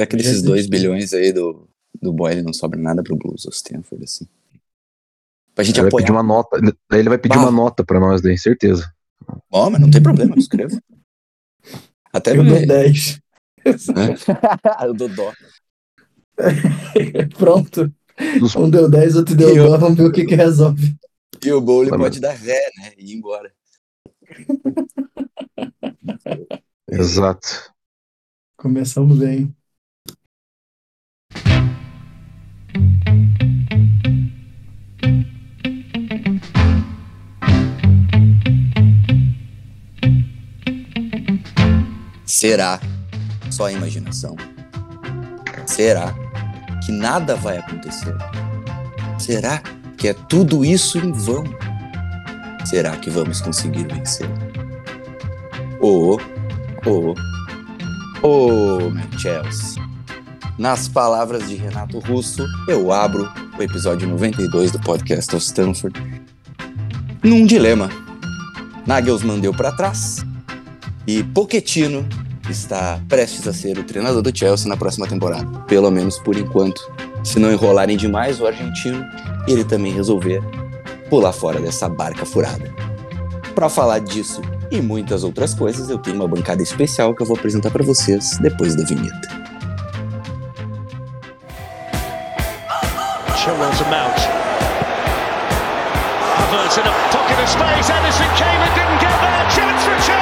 Será que desses 2 bilhões aí do, do Boyle não sobra nada pro Blues ou Stanford, assim? Pra gente ele apoiar. Vai pedir uma nota, daí ele vai pedir bah. uma nota pra nós, daí, certeza. Bom, mas não tem problema, eu escrevo. Até eu dou 10. É? eu dou dó. Pronto. Um deu 10, outro deu dó, vamos ver o que que resolve. E o Bowling pode dar ré, né? E ir embora. Exato. Começamos bem. Será? Só a imaginação. Será que nada vai acontecer? Será que é tudo isso em vão? Será que vamos conseguir vencer? Oh, oh, oh, meu Chelsea. Nas palavras de Renato Russo, eu abro o episódio 92 do podcast of Stanford num dilema. Nagelsmann deu para trás e Pochettino está prestes a ser o treinador do Chelsea na próxima temporada, pelo menos por enquanto. Se não enrolarem demais o argentino, ele também resolver pular fora dessa barca furada. Para falar disso e muitas outras coisas, eu tenho uma bancada especial que eu vou apresentar para vocês depois da vinheta. Chilwell's a mount. Havertz in a pocket of space. Anderson came and didn't get there. Chance for Chelsea.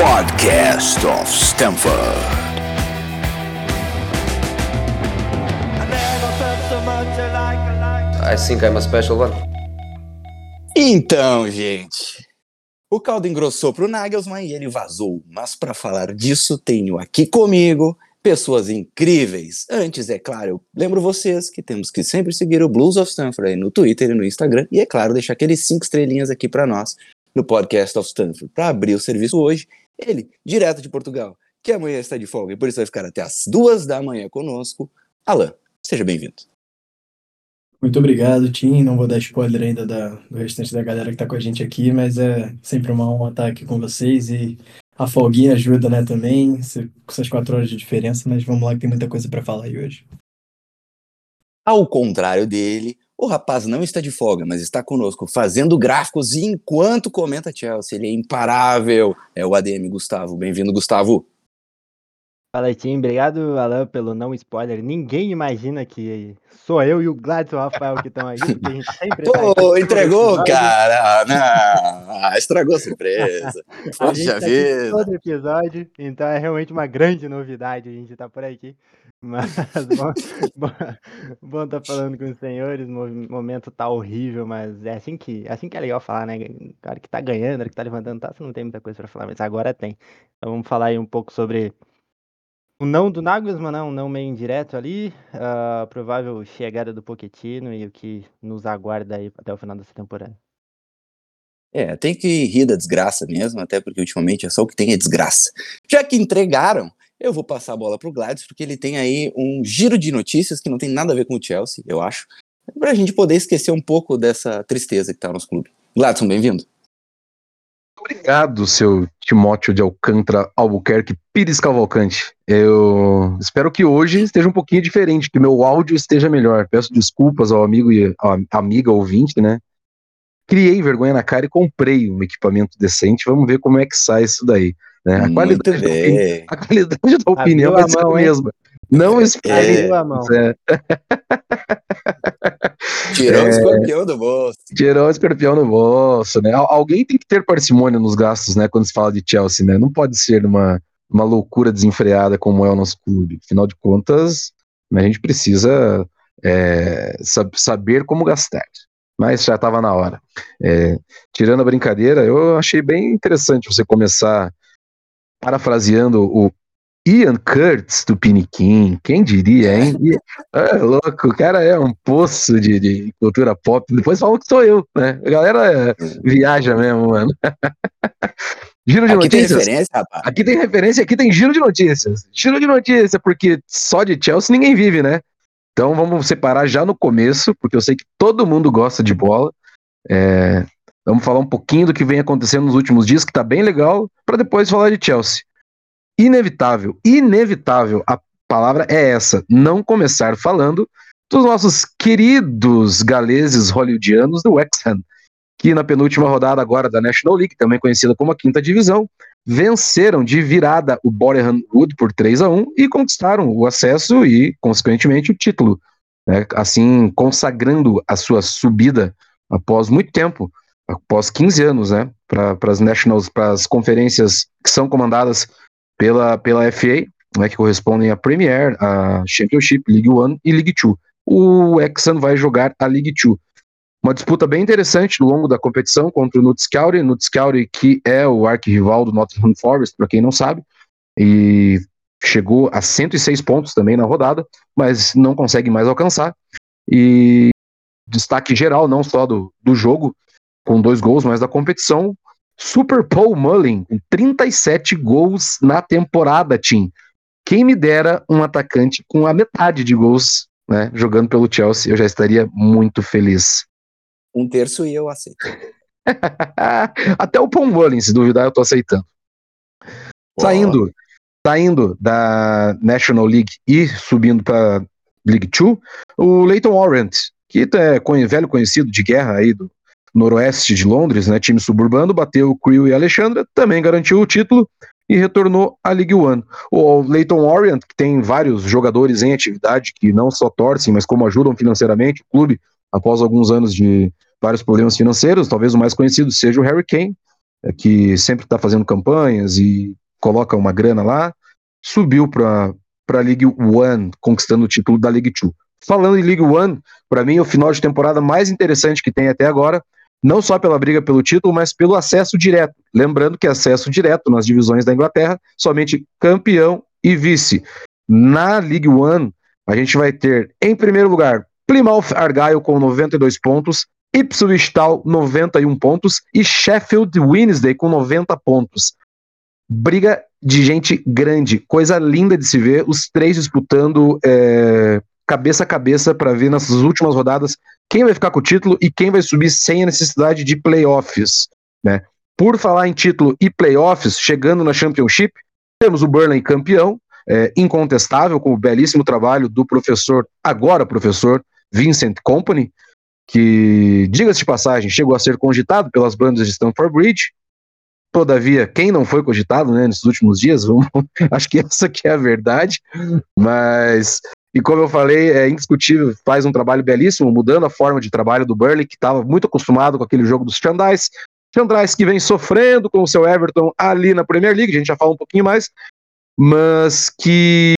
Podcast of Stamford. I think I'm a special one. Então, gente, o caldo engrossou pro Nagelsmann e ele vazou. Mas para falar disso, tenho aqui comigo pessoas incríveis. Antes, é claro, eu lembro vocês que temos que sempre seguir o Blues of Stanford no Twitter e no Instagram. E é claro, deixar aqueles cinco estrelinhas aqui para nós no podcast of Stanford para abrir o serviço hoje. Ele, direto de Portugal, que amanhã está de folga e por isso vai ficar até as duas da manhã conosco. Alan, seja bem-vindo. Muito obrigado, Tim. Não vou dar spoiler ainda da, do restante da galera que está com a gente aqui, mas é sempre uma honra estar aqui com vocês e a folguinha ajuda, né, também, com essas quatro horas de diferença, mas vamos lá que tem muita coisa para falar aí hoje. Ao contrário dele, o rapaz não está de folga, mas está conosco fazendo gráficos enquanto comenta Chelsea. Ele é imparável. É o ADM Gustavo. Bem-vindo, Gustavo. Fala, Tim. Obrigado, Alan, pelo não spoiler. Ninguém imagina que sou eu e o Gladson Rafael que estão aí, porque a gente sempre. Pô, tá entregou, cara! Não, ah, estragou a surpresa. Poxa tá vida. Todo episódio, então é realmente uma grande novidade a gente estar tá por aqui. Mas bom, bom, bom tá falando com os senhores, o momento tá horrível, mas é assim que, é assim que é legal falar, né? O cara que tá ganhando, que tá levantando taça, não tem muita coisa para falar, mas agora tem. Então vamos falar aí um pouco sobre o não do Nagelsmann, não, um não meio indireto ali, a provável chegada do Pochettino e o que nos aguarda aí até o final dessa temporada. É, tem que rir da desgraça mesmo, até porque ultimamente é só o que tem é desgraça. Já que entregaram, eu vou passar a bola pro Gladys, porque ele tem aí um giro de notícias que não tem nada a ver com o Chelsea, eu acho, pra gente poder esquecer um pouco dessa tristeza que tá no nosso clube. Gladson, bem-vindo. Obrigado, seu Timóteo de Alcântara Albuquerque Pires Cavalcante. Eu espero que hoje esteja um pouquinho diferente, que meu áudio esteja melhor. Peço desculpas ao amigo e à amiga ouvinte, né? Criei vergonha na cara e comprei um equipamento decente. Vamos ver como é que sai isso daí. Né? A, qualidade da, a qualidade da opinião vai ser a mesma. Não espere. É. Tirou é, o escorpião do bolso. Tirou o escorpião do bolso, né? Alguém tem que ter parcimônia nos gastos, né? Quando se fala de Chelsea, né? Não pode ser uma, uma loucura desenfreada como é o nosso clube. Afinal de contas, a gente precisa é, saber como gastar. Mas já estava na hora. É, tirando a brincadeira, eu achei bem interessante você começar parafraseando o Ian Curtis do Piniquim, quem diria, hein? é louco, o cara é um poço de, de, cultura pop. Depois falam que sou eu, né? A galera viaja mesmo, mano. Giro de aqui notícias. Tem referência, rapaz. Aqui tem referência, aqui tem giro de notícias. Giro de notícias, porque só de Chelsea ninguém vive, né? Então vamos separar já no começo, porque eu sei que todo mundo gosta de bola. É, Vamos falar um pouquinho do que vem acontecendo nos últimos dias, que tá bem legal, para depois falar de Chelsea. Inevitável, inevitável, a palavra é essa, não começar falando dos nossos queridos galeses hollywoodianos do Wexham, que na penúltima rodada agora da National League, também conhecida como a quinta divisão, venceram de virada o Boreham Wood por 3 a 1 e conquistaram o acesso e, consequentemente, o título, né? assim consagrando a sua subida após muito tempo, após 15 anos, né, para as nationals, para as conferências que são comandadas pela, pela FA, né, que correspondem à Premier, a Championship, League One e League Two. O Exxon vai jogar a League Two. Uma disputa bem interessante no longo da competição contra o Nutz County que é o arquirrival do Nottingham Forest, para quem não sabe, e chegou a 106 pontos também na rodada, mas não consegue mais alcançar. E destaque geral, não só do, do jogo, com dois gols, mas da competição, Super Paul Mullin, com 37 gols na temporada, Tim. Quem me dera um atacante com a metade de gols né, jogando pelo Chelsea, eu já estaria muito feliz. Um terço e eu aceito. Até o Paul Mullin, se duvidar, eu tô aceitando. Saindo, saindo da National League e subindo para League Two, o Leighton Orient, que é velho conhecido de guerra aí do noroeste de Londres, né, time suburbano, bateu o Crew e Alexandra, também garantiu o título e retornou à League One. O Leighton Orient, que tem vários jogadores em atividade que não só torcem, mas como ajudam financeiramente o clube após alguns anos de vários problemas financeiros, talvez o mais conhecido seja o Harry Kane, é, que sempre está fazendo campanhas e coloca uma grana lá, subiu para a League One, conquistando o título da League Two. Falando em League One, para mim o final de temporada mais interessante que tem até agora não só pela briga pelo título, mas pelo acesso direto. Lembrando que acesso direto nas divisões da Inglaterra, somente campeão e vice. Na League One, a gente vai ter, em primeiro lugar, Plymouth Argyle com 92 pontos, Ipswich Town 91 pontos e Sheffield Wednesday com 90 pontos. Briga de gente grande, coisa linda de se ver, os três disputando é, cabeça a cabeça para ver nessas últimas rodadas quem vai ficar com o título e quem vai subir sem a necessidade de playoffs. Né? Por falar em título e playoffs, chegando na Championship, temos o Burnley campeão, é, incontestável, com o belíssimo trabalho do professor, agora professor, Vincent Company, que, diga-se de passagem, chegou a ser cogitado pelas bandas de Stamford Bridge. Todavia, quem não foi cogitado né, nesses últimos dias, vamos, acho que essa que é a verdade, mas e como eu falei, é indiscutível, faz um trabalho belíssimo, mudando a forma de trabalho do Burley, que estava muito acostumado com aquele jogo dos Chandais. Chandais que vem sofrendo com o seu Everton ali na Premier League, a gente já fala um pouquinho mais, mas que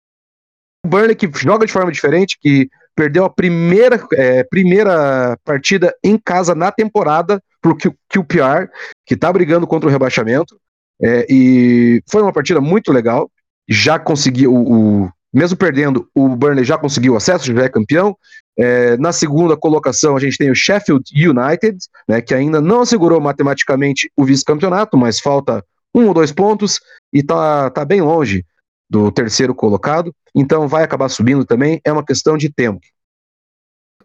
o Burnley que joga de forma diferente, que perdeu a primeira, é, primeira partida em casa na temporada pro QPR, que está brigando contra o rebaixamento, é, e foi uma partida muito legal, já conseguiu o, o mesmo perdendo, o Burnley já conseguiu acesso, já é campeão. É, na segunda colocação, a gente tem o Sheffield United, né, que ainda não assegurou matematicamente o vice-campeonato, mas falta um ou dois pontos e está tá bem longe do terceiro colocado, então vai acabar subindo também, é uma questão de tempo.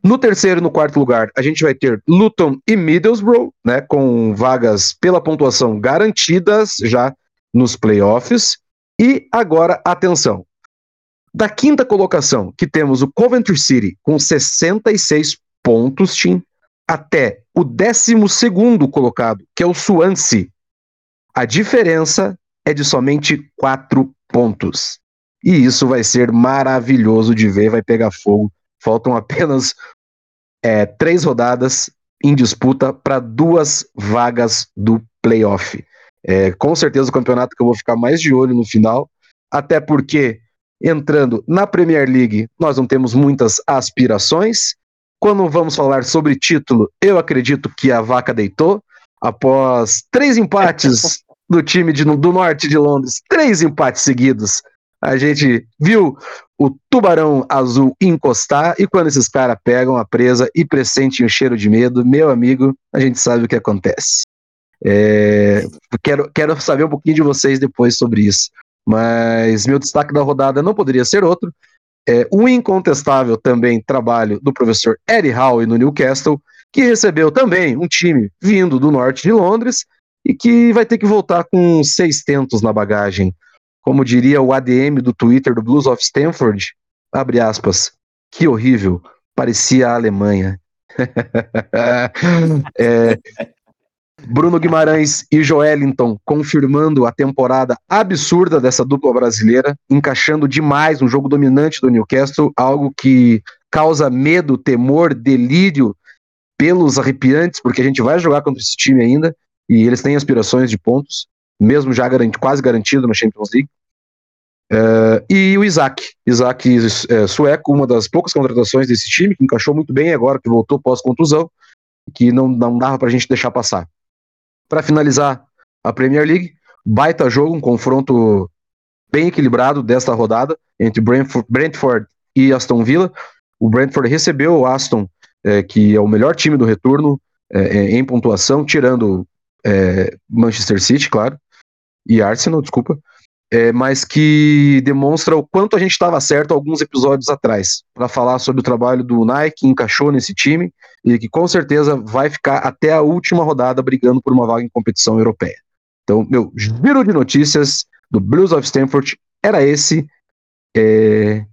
No terceiro e no quarto lugar, a gente vai ter Luton e Middlesbrough, né, com vagas pela pontuação garantidas já nos playoffs. E agora, atenção, da quinta colocação, que temos o Coventry City com 66 pontos, Tim, até o décimo segundo colocado, que é o Swansea. A diferença é de somente quatro pontos. E isso vai ser maravilhoso de ver, vai pegar fogo. Faltam apenas é, três rodadas em disputa para duas vagas do playoff. É, com certeza o campeonato que eu vou ficar mais de olho no final, até porque entrando na Premier League, nós não temos muitas aspirações. Quando vamos falar sobre título, eu acredito que a vaca deitou. Após três empates do time de, do norte de Londres, três empates seguidos, a gente viu o tubarão azul encostar e quando esses caras pegam a presa e pressentem o cheiro de medo, meu amigo, a gente sabe o que acontece. É, quero, quero saber um pouquinho de vocês depois sobre isso. Mas meu destaque da rodada não poderia ser outro. É, um incontestável também trabalho do professor Eddie Howe no Newcastle, que recebeu também um time vindo do norte de Londres e que vai ter que voltar com seis tentos na bagagem. Como diria o ADM do Twitter do Blues of Stanford, abre aspas, que horrível, parecia a Alemanha. é, Bruno Guimarães e Joelinton confirmando a temporada absurda dessa dupla brasileira, encaixando demais um jogo dominante do Newcastle, algo que causa medo, temor, delírio pelos arrepiantes, porque a gente vai jogar contra esse time ainda e eles têm aspirações de pontos, mesmo já garanti, quase garantido na Champions League. Uh, e o Isaac, Isaac é, sueco, uma das poucas contratações desse time, que encaixou muito bem agora que voltou pós-contusão, que não, não dava pra gente deixar passar. Para finalizar a Premier League, baita jogo, um confronto bem equilibrado desta rodada entre Brentford e Aston Villa. O Brentford recebeu o Aston, é, que é o melhor time do retorno é, é em pontuação, tirando é, Manchester City, claro, e Arsenal, desculpa, é, mas que demonstra o quanto a gente estava certo alguns episódios atrás, para falar sobre o trabalho do Nike, que encaixou nesse time e que com certeza vai ficar até a última rodada brigando por uma vaga em competição europeia. Então, meu giro de notícias do Blues of Stanford era esse. É...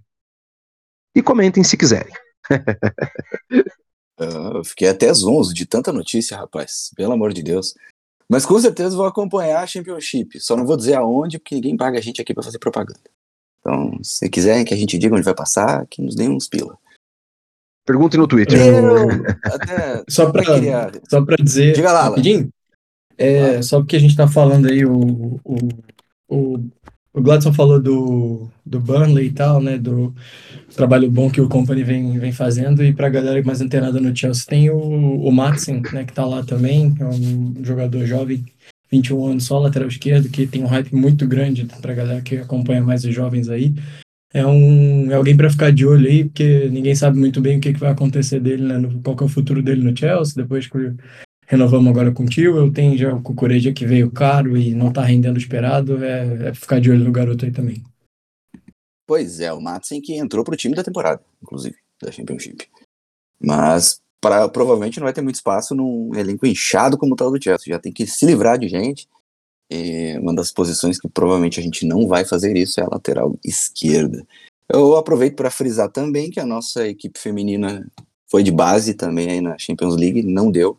E comentem se quiserem. Ah, eu fiquei até zonzo de tanta notícia, rapaz. Pelo amor de Deus. Mas com certeza vou acompanhar a Championship. Só não vou dizer aonde, porque ninguém paga a gente aqui para fazer propaganda. Então, se quiserem que a gente diga onde vai passar, que nos dê uns pila. Pergunte no Twitter. Eu, até, só para queria... só pra dizer Diga lá, rapidinho, é, só porque a gente tá falando aí, o, o, o, o Gladson falou do, do Burnley e tal, né, do trabalho bom que o Company vem, vem fazendo, e pra galera mais antenada no Chelsea tem o, o Matson, né, que tá lá também, é um jogador jovem, 21 anos só, lateral esquerdo, que tem um hype muito grande pra galera que acompanha mais os jovens aí, é, um, é alguém para ficar de olho aí, porque ninguém sabe muito bem o que, que vai acontecer dele, né? No, qual que é o futuro dele no Chelsea, depois que renovamos agora com o tio, eu tenho já o Cucureja que veio caro e não tá rendendo esperado, é, é ficar de olho no garoto aí também. Pois é, o Matsen que entrou pro time da temporada, inclusive, da Championship. Mas pra, provavelmente não vai ter muito espaço num elenco inchado como o tal do Chelsea, já tem que se livrar de gente, e uma das posições que provavelmente a gente não vai fazer isso é a lateral esquerda. Eu aproveito para frisar também que a nossa equipe feminina foi de base também aí na Champions League, não deu.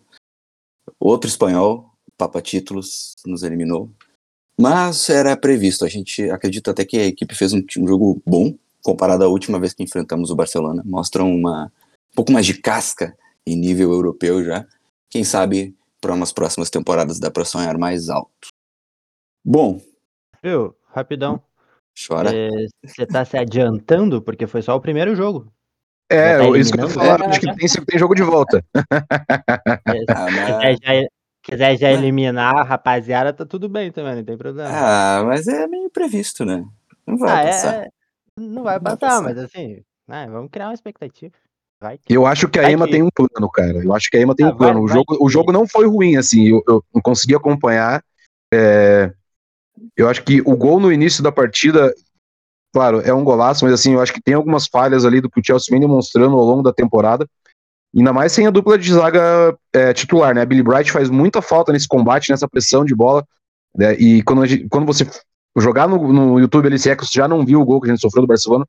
Outro espanhol, Papa Títulos, nos eliminou. Mas era previsto, a gente acredita até que a equipe fez um, um jogo bom, comparado à última vez que enfrentamos o Barcelona. Mostra uma, um pouco mais de casca em nível europeu já. Quem sabe para umas próximas temporadas dá para sonhar mais alto. Bom. Viu, rapidão. Chora. Você é, tá se adiantando porque foi só o primeiro jogo. É, tá isso que eu tô falando, acho que tem, tem jogo de volta. É, ah, mas... quiser, já, quiser já eliminar a rapaziada, tá tudo bem também, não tem problema. Ah, mas é meio previsto, né? Não vai ah, passar. É... Não vai, passar, vai passar, mas assim, né, vamos criar uma expectativa. Vai que... Eu acho que a Ema que... tem um plano, cara. Eu acho que a Ema tem ah, um plano. Vai, o, jogo, o jogo não foi ruim, assim, eu, eu não consegui acompanhar. É, eu acho que o gol no início da partida, claro, é um golaço, mas assim, eu acho que tem algumas falhas ali do que o Chelsea vem demonstrando ao longo da temporada. Ainda mais sem a dupla de zaga é, titular, né? A Billy Bright faz muita falta nesse combate, nessa pressão de bola. Né? E quando, gente, quando você jogar no, no YouTube ali, se é que você já não viu o gol que a gente sofreu do Barcelona,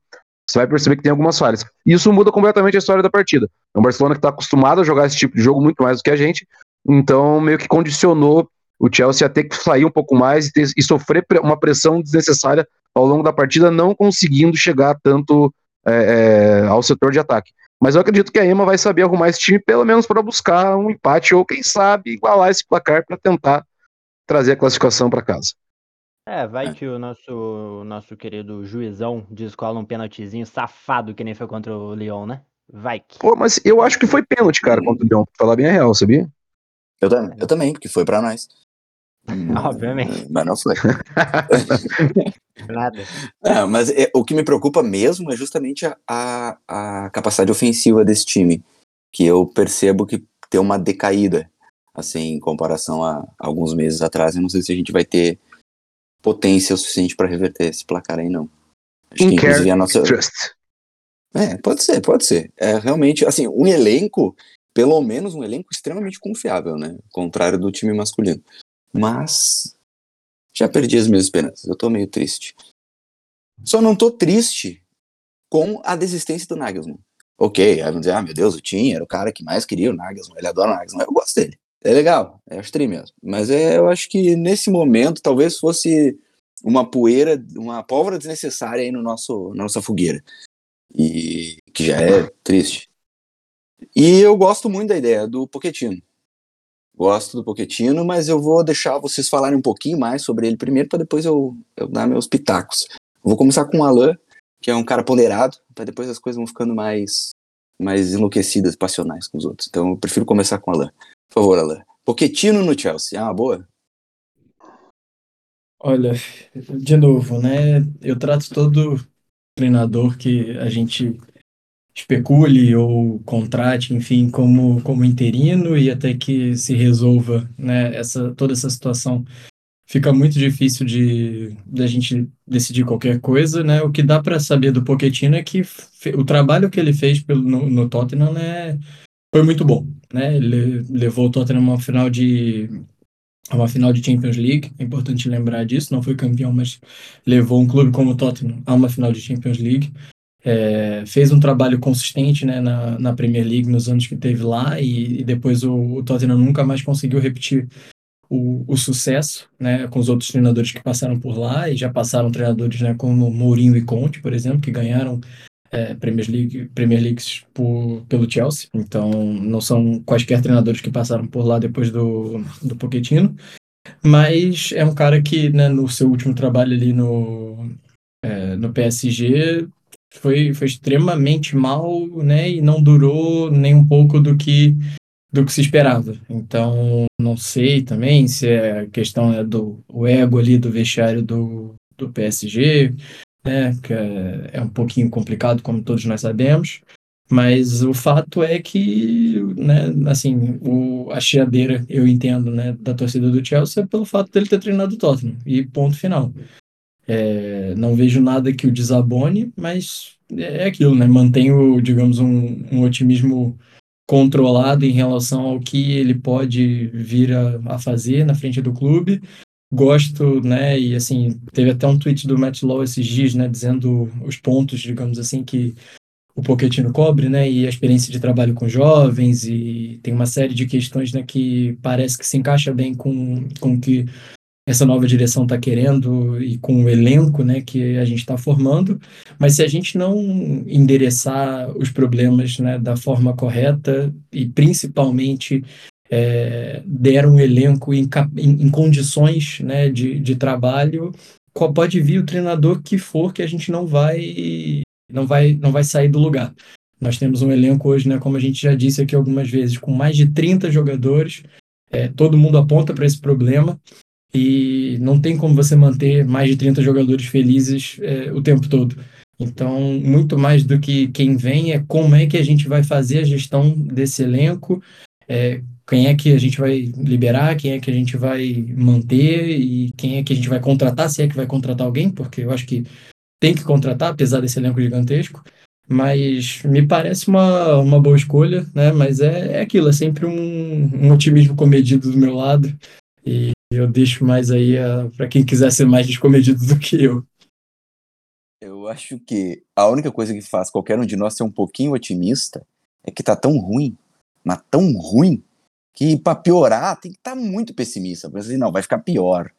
você vai perceber que tem algumas falhas. E isso muda completamente a história da partida. É um Barcelona que está acostumado a jogar esse tipo de jogo muito mais do que a gente, então meio que condicionou o Chelsea ia ter que sair um pouco mais e, ter, e sofrer uma pressão desnecessária ao longo da partida, não conseguindo chegar tanto é, é, ao setor de ataque. Mas eu acredito que a Ema vai saber arrumar esse time, pelo menos para buscar um empate ou, quem sabe, igualar esse placar para tentar trazer a classificação para casa. É, vai que o nosso, nosso querido juizão descola um pênaltizinho safado que nem foi contra o Leão, né? Vai que. Pô, mas eu acho que foi pênalti, cara, contra o Leão, pra falar bem a real, sabia? Eu, eu também, porque foi para nós. Obviamente. Mas não foi. Nada. É, mas é, o que me preocupa mesmo é justamente a, a, a, capacidade ofensiva desse time, que eu percebo que tem uma decaída, assim, em comparação a, alguns meses atrás. Eu não sei se a gente vai ter potência o suficiente para reverter esse placar aí, não. Acho que inclusive a nossa. É, pode ser, pode ser. É realmente, assim, um elenco pelo menos um elenco extremamente confiável, né? Contrário do time masculino. Mas já perdi as minhas esperanças. Eu tô meio triste. Só não tô triste com a desistência do Nagelsmann. Ok, aí vão dizer, ah, meu Deus, o Tim era o cara que mais queria o Nagelsmann, ele adora o Nagelsmann, eu gosto dele. É legal, é astri mesmo. Mas é, eu acho que nesse momento talvez fosse uma poeira, uma pólvora desnecessária aí no nosso, na nossa fogueira. E que já é triste. E eu gosto muito da ideia do Poquetino. Gosto do Poquetino, mas eu vou deixar vocês falarem um pouquinho mais sobre ele primeiro, para depois eu, eu dar meus pitacos. vou começar com o Alan, que é um cara ponderado, para depois as coisas vão ficando mais, mais enlouquecidas, passionais com os outros. Então eu prefiro começar com o Alan. Por favor, Alan. Poquetino no Chelsea, é uma boa? Olha, de novo, né? Eu trato todo treinador que a gente especule ou contrate, enfim, como, como interino e até que se resolva né, essa, toda essa situação. Fica muito difícil de, de a gente decidir qualquer coisa, né? O que dá para saber do Pochettino é que o trabalho que ele fez pelo, no, no Tottenham né, foi muito bom, né? Ele levou o Tottenham a uma final de uma final de Champions League, é importante lembrar disso, não foi campeão, mas levou um clube como o Tottenham a uma final de Champions League é, fez um trabalho consistente né, na, na Premier League nos anos que teve lá e, e depois o, o, Tottenham nunca mais conseguiu repetir o, o, sucesso né, com os outros treinadores que passaram por lá e já passaram treinadores né, como Mourinho e Conte, por exemplo, que ganharam é, Premier, League, Premier Leagues por, pelo Chelsea. Então não são quaisquer treinadores que passaram por lá depois do, do Pochettino. Mas é um cara que, né, no seu último trabalho ali no, é, no PSG, foi, foi extremamente mal, né? E não durou nem um pouco do que do que se esperava. Então, não sei também se é a questão é do o ego ali do vestiário do, do PSG, né? Que é, é um pouquinho complicado, como todos nós sabemos. Mas o fato é que, né, assim, o, a chiadeira, eu entendo, né, da torcida do Chelsea é pelo fato dele ter treinado o Tottenham. E ponto final. É, não vejo nada que o desabone, mas é aquilo, né? Mantenho, digamos, um, um otimismo controlado em relação ao que ele pode vir a, a, fazer na frente do clube. Gosto, né? E assim, teve até um tweet do Matt Law esses dias, né? Dizendo os pontos, digamos assim, que o Pochettino cobre, né? E a experiência de trabalho com jovens e tem uma série de questões, né? Que parece que se encaixa bem com, com que essa nova direção está querendo e com o elenco né, que a gente está formando, mas se a gente não endereçar os problemas né, da forma correta e principalmente é, der um elenco em, em, em condições né, de, de trabalho, pode vir o treinador que for que a gente não vai não vai não vai sair do lugar. Nós temos um elenco hoje, né, como a gente já disse aqui algumas vezes, com mais de 30 jogadores, é, todo mundo aponta para esse problema e não tem como você manter mais de 30 jogadores felizes é, o tempo todo. Então, muito mais do que quem vem é como é que a gente vai fazer a gestão desse elenco, é, quem é que a gente vai liberar, quem é que a gente vai manter e quem é que a gente vai contratar, se é que vai contratar alguém, porque eu acho que tem que contratar, apesar desse elenco gigantesco. Mas me parece uma, uma boa escolha, né? Mas é, é aquilo, é sempre um, um otimismo comedido do meu lado. E eu deixo mais aí para quem quiser ser mais descomedido do que eu. Eu acho que a única coisa que faz qualquer um de nós ser um pouquinho otimista é que tá tão ruim, mas tão ruim, que para piorar tem que estar tá muito pessimista. Porque assim, não, vai ficar pior.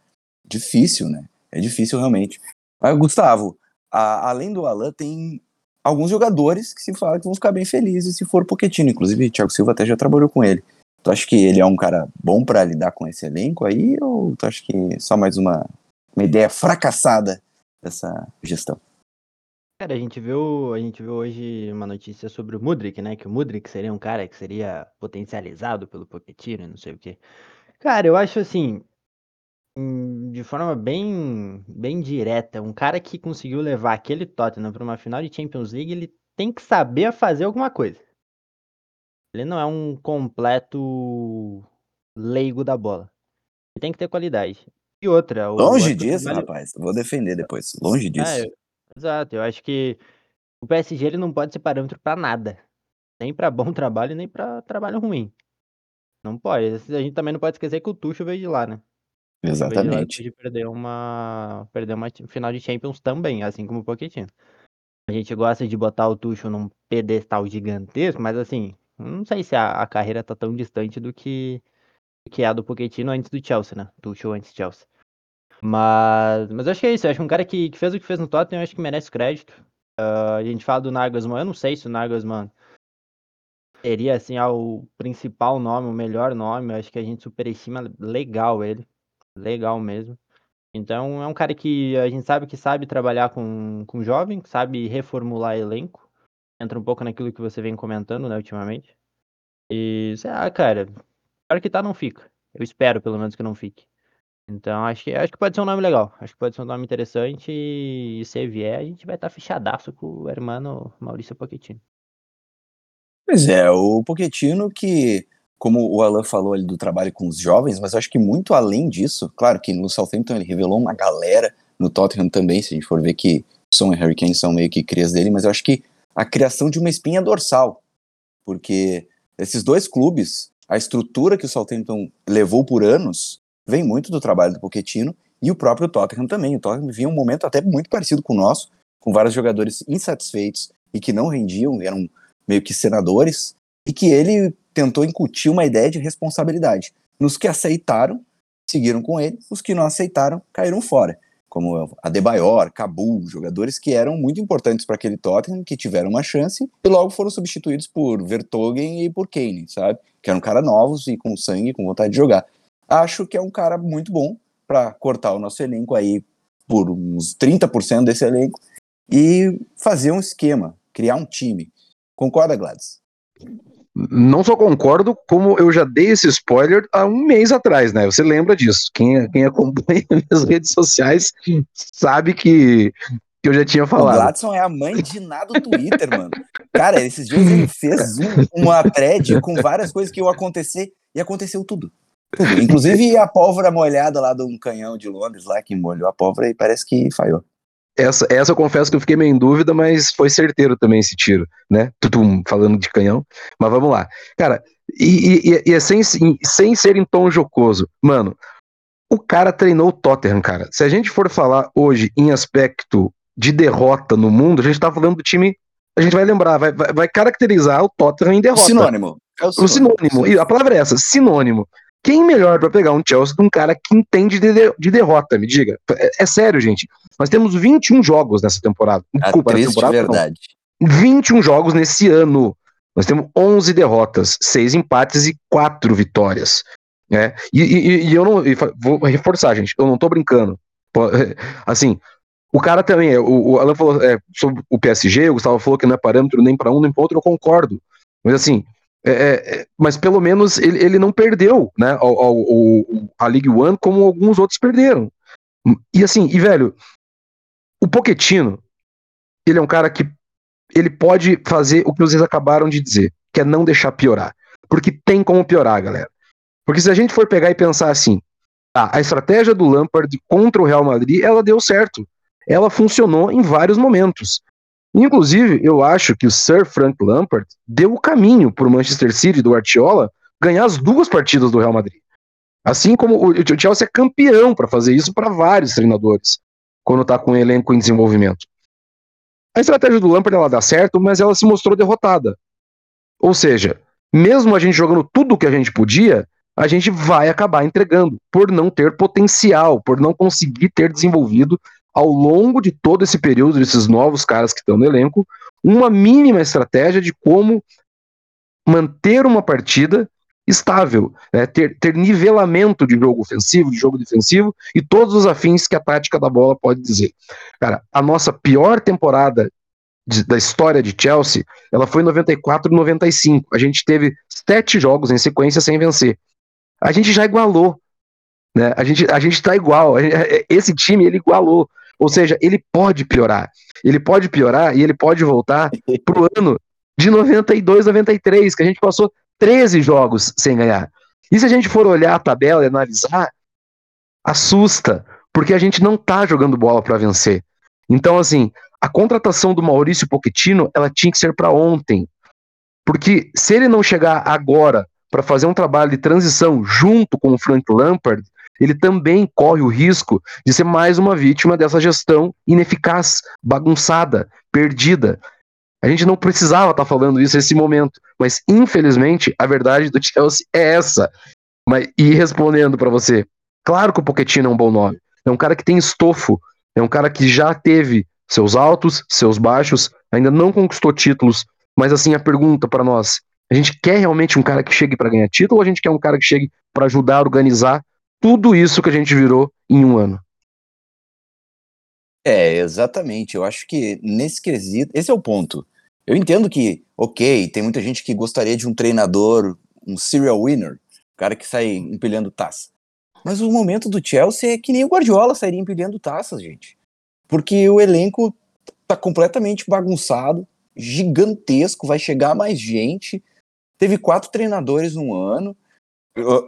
Difícil, né? É difícil realmente. Mas, Gustavo, a, além do Alan, tem alguns jogadores que se fala que vão ficar bem felizes se for Pochettino. Inclusive, Thiago Silva até já trabalhou com ele. Tu acha que ele é um cara bom para lidar com esse elenco aí, ou tu acha que só mais uma, uma ideia fracassada dessa gestão? Cara, a gente viu, a gente viu hoje uma notícia sobre o Mudrik, né? Que o Mudrik seria um cara que seria potencializado pelo Pochettino, não sei o quê. Cara, eu acho assim, hum, de forma bem, bem direta, um cara que conseguiu levar aquele Tottenham para uma final de Champions League, ele tem que saber fazer alguma coisa. Ele não é um completo leigo da bola. Ele tem que ter qualidade. E outra. Longe disso, rapaz. Vou defender depois. Longe disso. É, exato. Eu acho que o PSG ele não pode ser parâmetro para nada. Nem para bom trabalho, nem para trabalho ruim. Não pode. A gente também não pode esquecer que o Tuchel veio de lá, né? Exatamente. De perder uma, perder uma final de Champions também, assim como o Pochettino. A gente gosta de botar o Tuchel num pedestal gigantesco, mas assim, não sei se a, a carreira tá tão distante do que, do que a do Pochettino antes do Chelsea, né? Tuchel antes do Chelsea. Mas, mas eu acho que é isso. Eu acho que um cara que, que fez o que fez no Tottenham, eu acho que merece crédito. Uh, a gente fala do Nagelsmann, eu não sei se o Nagelsmann seria assim o principal nome, o melhor nome. Eu acho que a gente superestima legal ele. Legal mesmo. Então é um cara que a gente sabe que sabe trabalhar com, com jovem, sabe reformular elenco. Entra um pouco naquilo que você vem comentando, né, ultimamente. E, ah, cara, claro que tá, não fica. Eu espero, pelo menos, que não fique. Então acho que, acho que pode ser um nome legal. Acho que pode ser um nome interessante. E se vier, a gente vai estar tá fechadaço com o hermano Maurício Pochettino. Pois é, o Pochettino que, como o Alan falou ali do trabalho com os jovens, mas acho que muito além disso, claro que no Southampton ele revelou uma galera, no Tottenham também, se a gente for ver que Son e Harry Kane são meio que crias dele, mas eu acho que a criação de uma espinha dorsal, porque esses dois clubes, a estrutura que o Southampton levou por anos, vem muito do trabalho do Pochettino e o próprio Tottenham também. O Tottenham vivia um momento até muito parecido com o nosso, com vários jogadores insatisfeitos e que não rendiam, eram meio que senadores, e que ele tentou incutir uma ideia de responsabilidade. Nos que aceitaram, seguiram com ele, os que não aceitaram, caíram fora. Como Adebayor, Cabu, jogadores que eram muito importantes para aquele Tottenham, que tiveram uma chance e logo foram substituídos por Vertogen e por Kane, sabe? Que eram caras novos e com sangue, com vontade de jogar. Acho que é um cara muito bom para cortar o nosso elenco aí por uns 30% desse elenco e fazer um esquema, criar um time. Concorda, Gladys? Não só concordo, como eu já dei esse spoiler há um mês atrás, né? Você lembra disso? Quem, quem acompanha minhas redes sociais sabe que, que eu já tinha falado. O Gladson é a mãe de nada do Twitter, mano. Cara, esses dias ele fez um, uma thread com várias coisas que iam acontecer e aconteceu tudo. tudo. Inclusive a pólvora molhada lá de um canhão de Londres lá que molhou a pólvora e parece que falhou. Essa, essa eu confesso que eu fiquei meio em dúvida, mas foi certeiro também esse tiro, né? Tutum, falando de canhão. Mas vamos lá. Cara, e, e, e é sem, sem ser em tom jocoso. Mano, o cara treinou o Tottenham, cara. Se a gente for falar hoje em aspecto de derrota no mundo, a gente tá falando do time. A gente vai lembrar, vai, vai, vai caracterizar o Tottenham em derrota. Sinônimo. É o sinônimo. O sinônimo. E a palavra é essa, sinônimo. Quem melhor para pegar um Chelsea de um cara que entende de, de derrota, me diga? É, é, sério, gente. Nós temos 21 jogos nessa temporada. Desculpa, na temporada, verdade. Não. 21 jogos nesse ano. Nós temos 11 derrotas, 6 empates e 4 vitórias. Né? E, e, e eu não. Vou reforçar, gente. Eu não tô brincando. Assim, o cara também. O, o Alan falou é, sobre o PSG, o Gustavo falou que não é parâmetro nem para um nem para outro, eu concordo. Mas assim, é, é, mas pelo menos ele, ele não perdeu, né, ao, a League One como alguns outros perderam. E assim, e velho, o Poquetino, ele é um cara que ele pode fazer o que vocês acabaram de dizer, que é não deixar piorar. Porque tem como piorar, galera. Porque se a gente for pegar e pensar assim, ah, a estratégia do Lampard contra o Real Madrid, ela deu certo. Ela funcionou em vários momentos. Inclusive, eu acho que o Sir Frank Lampard deu o caminho para o Manchester City do Artiola ganhar as duas partidas do Real Madrid. Assim como o Chelsea é campeão para fazer isso para vários treinadores, quando está com o elenco em desenvolvimento. A estratégia do Lampard ela dá certo, mas ela se mostrou derrotada. Ou seja, mesmo a gente jogando tudo o que a gente podia, a gente vai acabar entregando por não ter potencial, por não conseguir ter desenvolvido ao longo de todo esse período, desses novos caras que estão no elenco, uma mínima estratégia de como manter uma partida estável, né? ter, ter nivelamento de jogo ofensivo, de jogo defensivo e todos os afins que a tática da bola pode dizer. Cara, a nossa pior temporada de, da história de Chelsea, ela foi em 94 e 95. A gente teve sete jogos em sequência sem vencer. A gente já igualou. Né? A gente a gente está igual. Esse time ele igualou. Ou seja, ele pode piorar. Ele pode piorar e ele pode voltar pro ano de 92, 93, que a gente passou 13 jogos sem ganhar. E se a gente for olhar a tabela e analisar, assusta, porque a gente não tá jogando bola para vencer. Então, assim, a contratação do Maurício Pochettino, ela tinha que ser para ontem. Porque se ele não chegar agora para fazer um trabalho de transição junto com o Frank Lampard, ele também corre o risco de ser mais uma vítima dessa gestão ineficaz, bagunçada, perdida. A gente não precisava estar tá falando isso nesse momento, mas infelizmente a verdade do Chelsea é essa. Mas, e respondendo para você, claro que o Pochettino é um bom nome. É um cara que tem estofo, é um cara que já teve seus altos, seus baixos, ainda não conquistou títulos. Mas assim, a pergunta para nós, a gente quer realmente um cara que chegue para ganhar título ou a gente quer um cara que chegue para ajudar a organizar tudo isso que a gente virou em um ano? É, exatamente. Eu acho que nesse quesito, esse é o ponto. Eu entendo que, ok, tem muita gente que gostaria de um treinador, um serial winner, cara que sai empilhando taça. Mas o momento do Chelsea é que nem o Guardiola sairia empilhando taças, gente. Porque o elenco tá completamente bagunçado, gigantesco, vai chegar mais gente. Teve quatro treinadores num ano.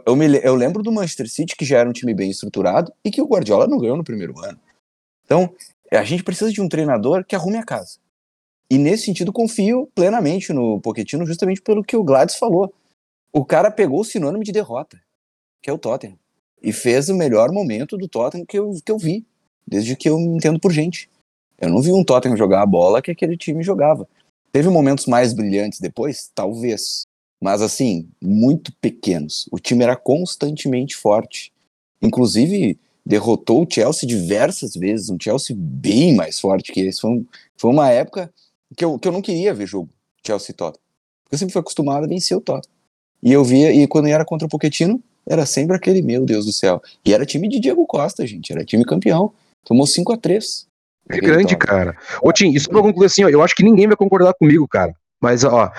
Eu, me, eu lembro do Manchester City, que já era um time bem estruturado, e que o Guardiola não ganhou no primeiro ano. Então, a gente precisa de um treinador que arrume a casa. E nesse sentido, confio plenamente no Pochettino, justamente pelo que o Gladys falou. O cara pegou o sinônimo de derrota, que é o Tottenham, e fez o melhor momento do Tottenham que eu, que eu vi, desde que eu me entendo por gente. Eu não vi um Tottenham jogar a bola que aquele time jogava. Teve momentos mais brilhantes depois? Talvez. Mas assim, muito pequenos. O time era constantemente forte. Inclusive, derrotou o Chelsea diversas vezes, um Chelsea bem mais forte que esse. Foi, um, foi uma época que eu, que eu não queria ver jogo Chelsea Tottenham. Porque eu sempre fui acostumado a vencer o Tottenham. E eu via, e quando era contra o Pochettino, era sempre aquele, meu Deus do céu. E era time de Diego Costa, gente, era time campeão. Tomou 5 a 3 é grande, cara. Ô, Tim, isso pra concluir assim, ó, eu acho que ninguém vai concordar comigo, cara. Mas, ó,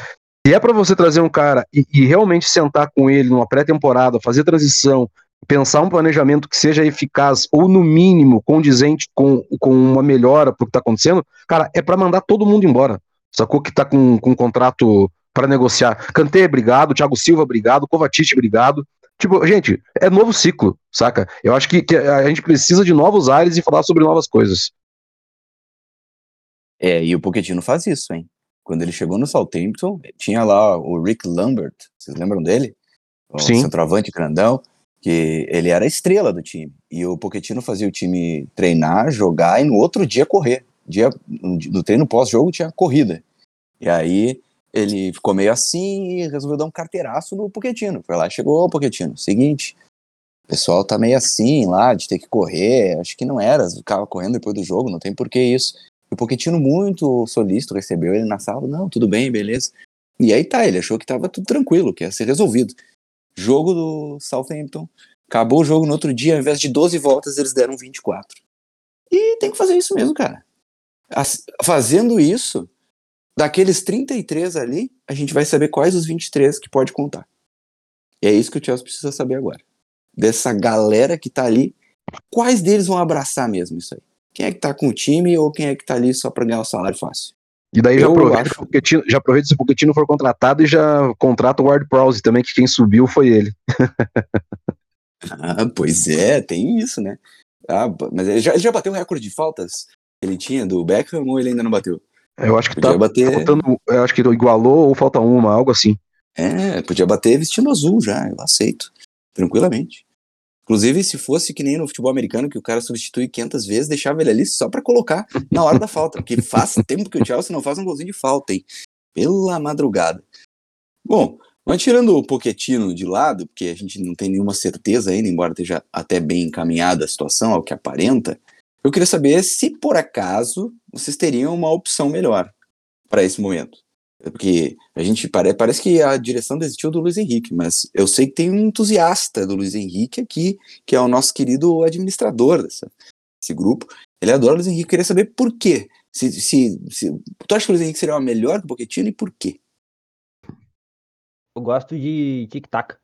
se é para você trazer um cara e, e realmente sentar com ele numa pré-temporada, fazer transição, pensar um planejamento que seja eficaz ou, no mínimo, condizente com, com uma melhora pro que tá acontecendo, cara, é para mandar todo mundo embora. Sacou que tá com, com um contrato para negociar. Kanté, obrigado. Thiago Silva, obrigado. Kovacic, obrigado. Tipo, gente, é novo ciclo, saca? Eu acho que, que a gente precisa de novos ares e falar sobre novas coisas. É, e o Pochettino faz isso, hein? Quando ele chegou no Southampton, tinha lá o Rick Lambert, vocês lembram dele? O Sim. centroavante grandão, que ele era a estrela do time. E o Pochettino fazia o time treinar, jogar e no outro dia correr. Dia, no treino pós-jogo tinha corrida. E aí ele ficou meio assim e resolveu dar um carteiraço no Pochettino. Foi lá, chegou o Pochettino, seguinte, o pessoal tá meio assim lá, de ter que correr, acho que não era, ficava correndo depois do jogo, não tem por que isso. O Pochettino, muito solícito, recebeu ele na sala. Não, tudo bem, beleza. E aí tá, ele achou que tava tudo tranquilo, que ia ser resolvido. Jogo do Southampton. Acabou o jogo no outro dia, ao invés de 12 voltas, eles deram 24. E tem que fazer isso mesmo, cara. As, fazendo isso, daqueles 33 ali, a gente vai saber quais os 23 que pode contar. E é isso que o Chelsea precisa saber agora. Dessa galera que tá ali, quais deles vão abraçar mesmo isso aí? Quem é que tá com o time ou quem é que tá ali só para ganhar o salário fácil. E daí já aproveita, acho... Pochettino, já aproveita se o Pochettino for contratado e já contrata o Ward Prowse também, que quem subiu foi ele. ah, pois é, tem isso, né? Ah, mas ele já, ele já bateu o recorde de faltas que ele tinha do Beckham ou ele ainda não bateu? Eu acho que podia tá bater... faltando, eu acho que igualou ou falta uma, algo assim. É, podia bater vestindo azul já, eu aceito, tranquilamente. Inclusive, se fosse que nem no futebol americano, que o cara substitui 500 vezes, deixava ele ali só para colocar na hora da falta, porque faz tempo que o Chelsea não faz um golzinho de falta, hein? Pela madrugada. Bom, mas tirando o Poquetino de lado, porque a gente não tem nenhuma certeza ainda, embora esteja até bem encaminhada a situação, ao que aparenta, eu queria saber se por acaso vocês teriam uma opção melhor para esse momento. Porque a gente pare, parece que a direção desistiu do Luiz Henrique, mas eu sei que tem um entusiasta do Luiz Henrique aqui, que é o nosso querido administrador dessa, desse grupo. Ele adora o Luiz Henrique, queria saber por quê. Se, se, se, tu acha que o Luiz Henrique seria melhor que o Pochettino e por quê? Eu gosto de tic-tac.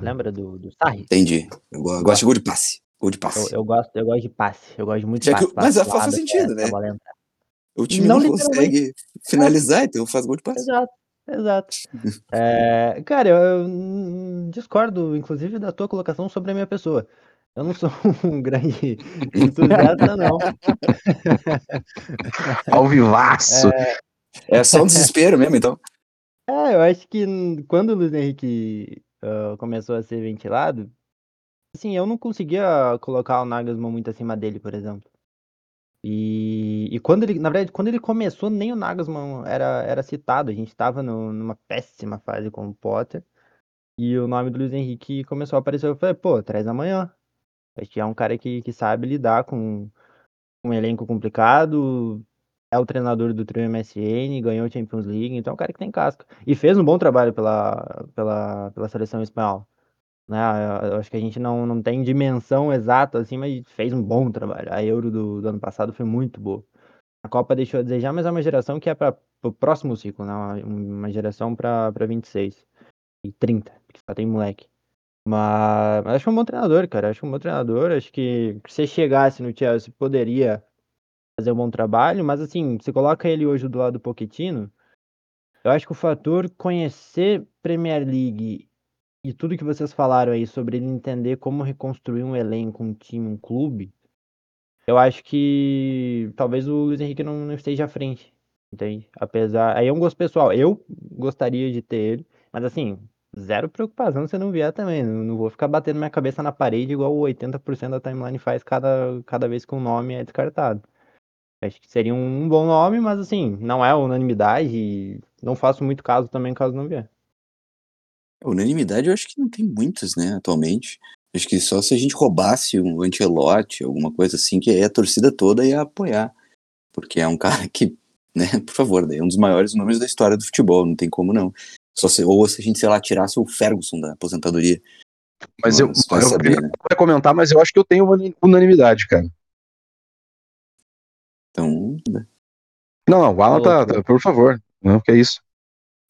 Lembra do, do Sarri? Entendi. Eu, eu gosto de gol de passe. Gol de passe. Eu, eu, gosto, eu gosto de passe. Eu gosto muito de passe. Que, mas passe, faz sentido, né? O time não, não consegue finalizar, então faz gol de passe. Exato, exato. é, cara, eu, eu, discordo, inclusive, da tua colocação sobre a minha pessoa. Eu não sou um grande entusiasta, não. Ao vivaço. É, é só um desespero mesmo, então. É, eu acho que quando o Luiz Henrique ah, começou a ser ventilado, assim, eu não conseguia colocar o Nagelsmann muito acima dele, por exemplo. E, e quando ele, na verdade, quando ele começou, nem o Nagelsmann era, era citado. A gente estava numa péssima fase com o Potter. E o nome do Luiz Henrique começou a aparecer. Eu falei, pô, traz amanhã. Acho que é um cara que, que sabe lidar com um elenco complicado. É o treinador do trio MSN, ganhou a Champions League, então é um cara que tem casca. E fez um bom trabalho pela, pela, pela seleção espanhola. Né? Eu acho que a gente não, não tem dimensão exata assim, mas fez um bom trabalho. A Euro do, do ano passado foi muito boa. A Copa deixou a desejar, mas é uma geração que é para o próximo ciclo, né? Uma, geração para 26 e 30, porque só tem moleque. Mas, mas acho que é um bom treinador, cara. Acho que é um bom treinador. Acho que se chegasse no Chelsea, poderia fazer um bom trabalho, mas assim, você coloca ele hoje do lado do Pochettino, eu acho que o fator conhecer Premier League e tudo que vocês falaram aí sobre ele entender como reconstruir um elenco, um time, um clube, eu acho que talvez o Luiz Henrique não, não esteja à frente, entende? Apesar, aí é um gosto pessoal, eu gostaria de ter ele, mas assim, zero preocupação se não vier também, não, não vou ficar batendo minha cabeça na parede igual o 80% da timeline faz cada, cada vez que um nome é descartado. Acho que seria um bom nome, mas assim, não é unanimidade não faço muito caso também caso não vier. Unanimidade eu acho que não tem muitos, né, atualmente. Acho que só se a gente roubasse um Ancelotti, alguma coisa assim, que aí a torcida toda ia apoiar. Porque é um cara que, né, por favor, é um dos maiores nomes da história do futebol, não tem como não. Só se, ou se a gente, sei lá, tirasse o Ferguson da aposentadoria. Mas eu, Mas eu saber, né? vai comentar, mas eu acho que eu tenho unani- unanimidade, cara. Então, né. Não, não, o Alan tá, tá- por favor. Não, que é isso.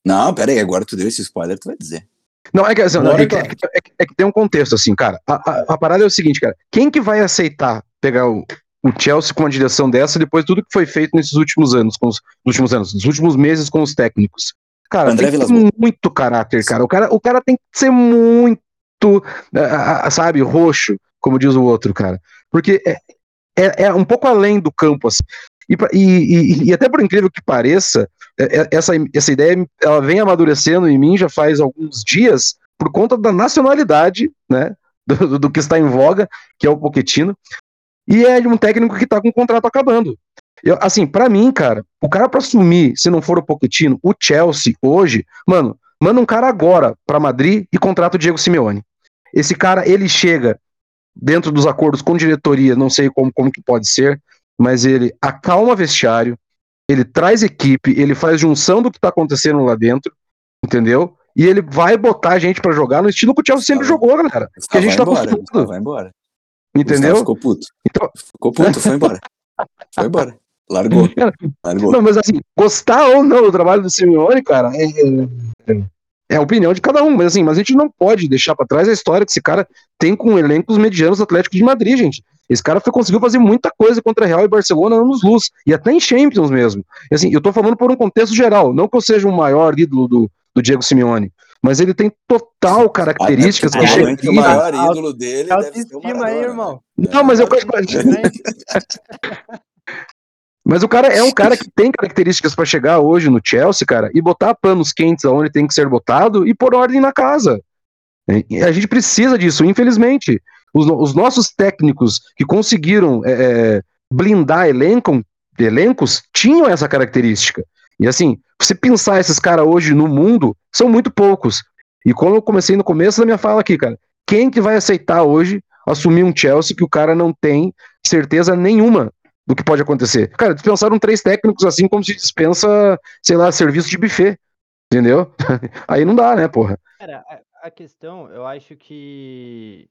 não, pera aí, agora tu deu esse spoiler, tu vai dizer. Não, é que, assim, não, é, que, é, que, é que- é que tem um contexto, assim, cara. A, a, a parada é o seguinte, cara. Quem que vai aceitar pegar o, o Chelsea com uma direção dessa depois de tudo que foi feito nesses últimos anos, com os, nos últimos anos, nos últimos meses com os técnicos? Cara, André tem Villas-Boas. muito caráter, cara. O cara, o cara tem que ser muito, sabe, roxo, como diz o outro, cara. Porque é, é, é um pouco além do campo, assim. E, e, e- até por incrível que pareça, é- é- essa, essa ideia ela vem amadurecendo em mim já faz alguns dias por conta da nacionalidade, né, do, do que está em voga, que é o Poquetino, e é um técnico que está com o contrato acabando. Eu, assim, para mim, cara, o cara para assumir, se não for o Poquetino, o Chelsea hoje, mano, manda um cara agora para Madrid e contrata o Diego Simeone. Esse cara, ele chega dentro dos acordos com diretoria, não sei como, como que pode ser, mas ele acalma vestiário, ele traz equipe, ele faz junção do que tá acontecendo lá dentro, entendeu? E ele vai botar a gente pra jogar no estilo que o Chelsea sempre jogou, galera. Que a gente tá embora, acostumado, vai embora. Entendeu? ficou puto. Então, Ficou puto, foi embora. Foi embora. Largou. Largou. não, mas assim, gostar ou não do trabalho do Simeone, cara, é, é, é a opinião de cada um, mas assim, mas a gente não pode deixar pra trás a história que esse cara tem com elencos medianos do Atlético de Madrid, gente. Esse cara foi, conseguiu fazer muita coisa contra Real e Barcelona anos luz, e até em Champions mesmo. E, assim, eu tô falando por um contexto geral, não que eu seja o maior ídolo do, do Diego Simeone, mas ele tem total características chegar. provavelmente o maior ídolo dele deve ser o Autoestima aí, Maradona, irmão. né? Não, mas eu Mas o cara é um cara que tem características pra chegar hoje no Chelsea, cara, e botar panos quentes aonde tem que ser botado e pôr ordem na casa. A gente precisa disso, infelizmente. Os, os nossos técnicos que conseguiram é, é, blindar elenco, elencos tinham essa característica. E assim, você pensar esses caras hoje no mundo, são muito poucos. E como eu comecei no começo da minha fala aqui, cara, quem que vai aceitar hoje assumir um Chelsea que o cara não tem certeza nenhuma do que pode acontecer? Cara, dispensaram três técnicos assim como se dispensa, sei lá, serviço de buffet. Entendeu? Aí não dá, né, porra? Cara, a questão, eu acho que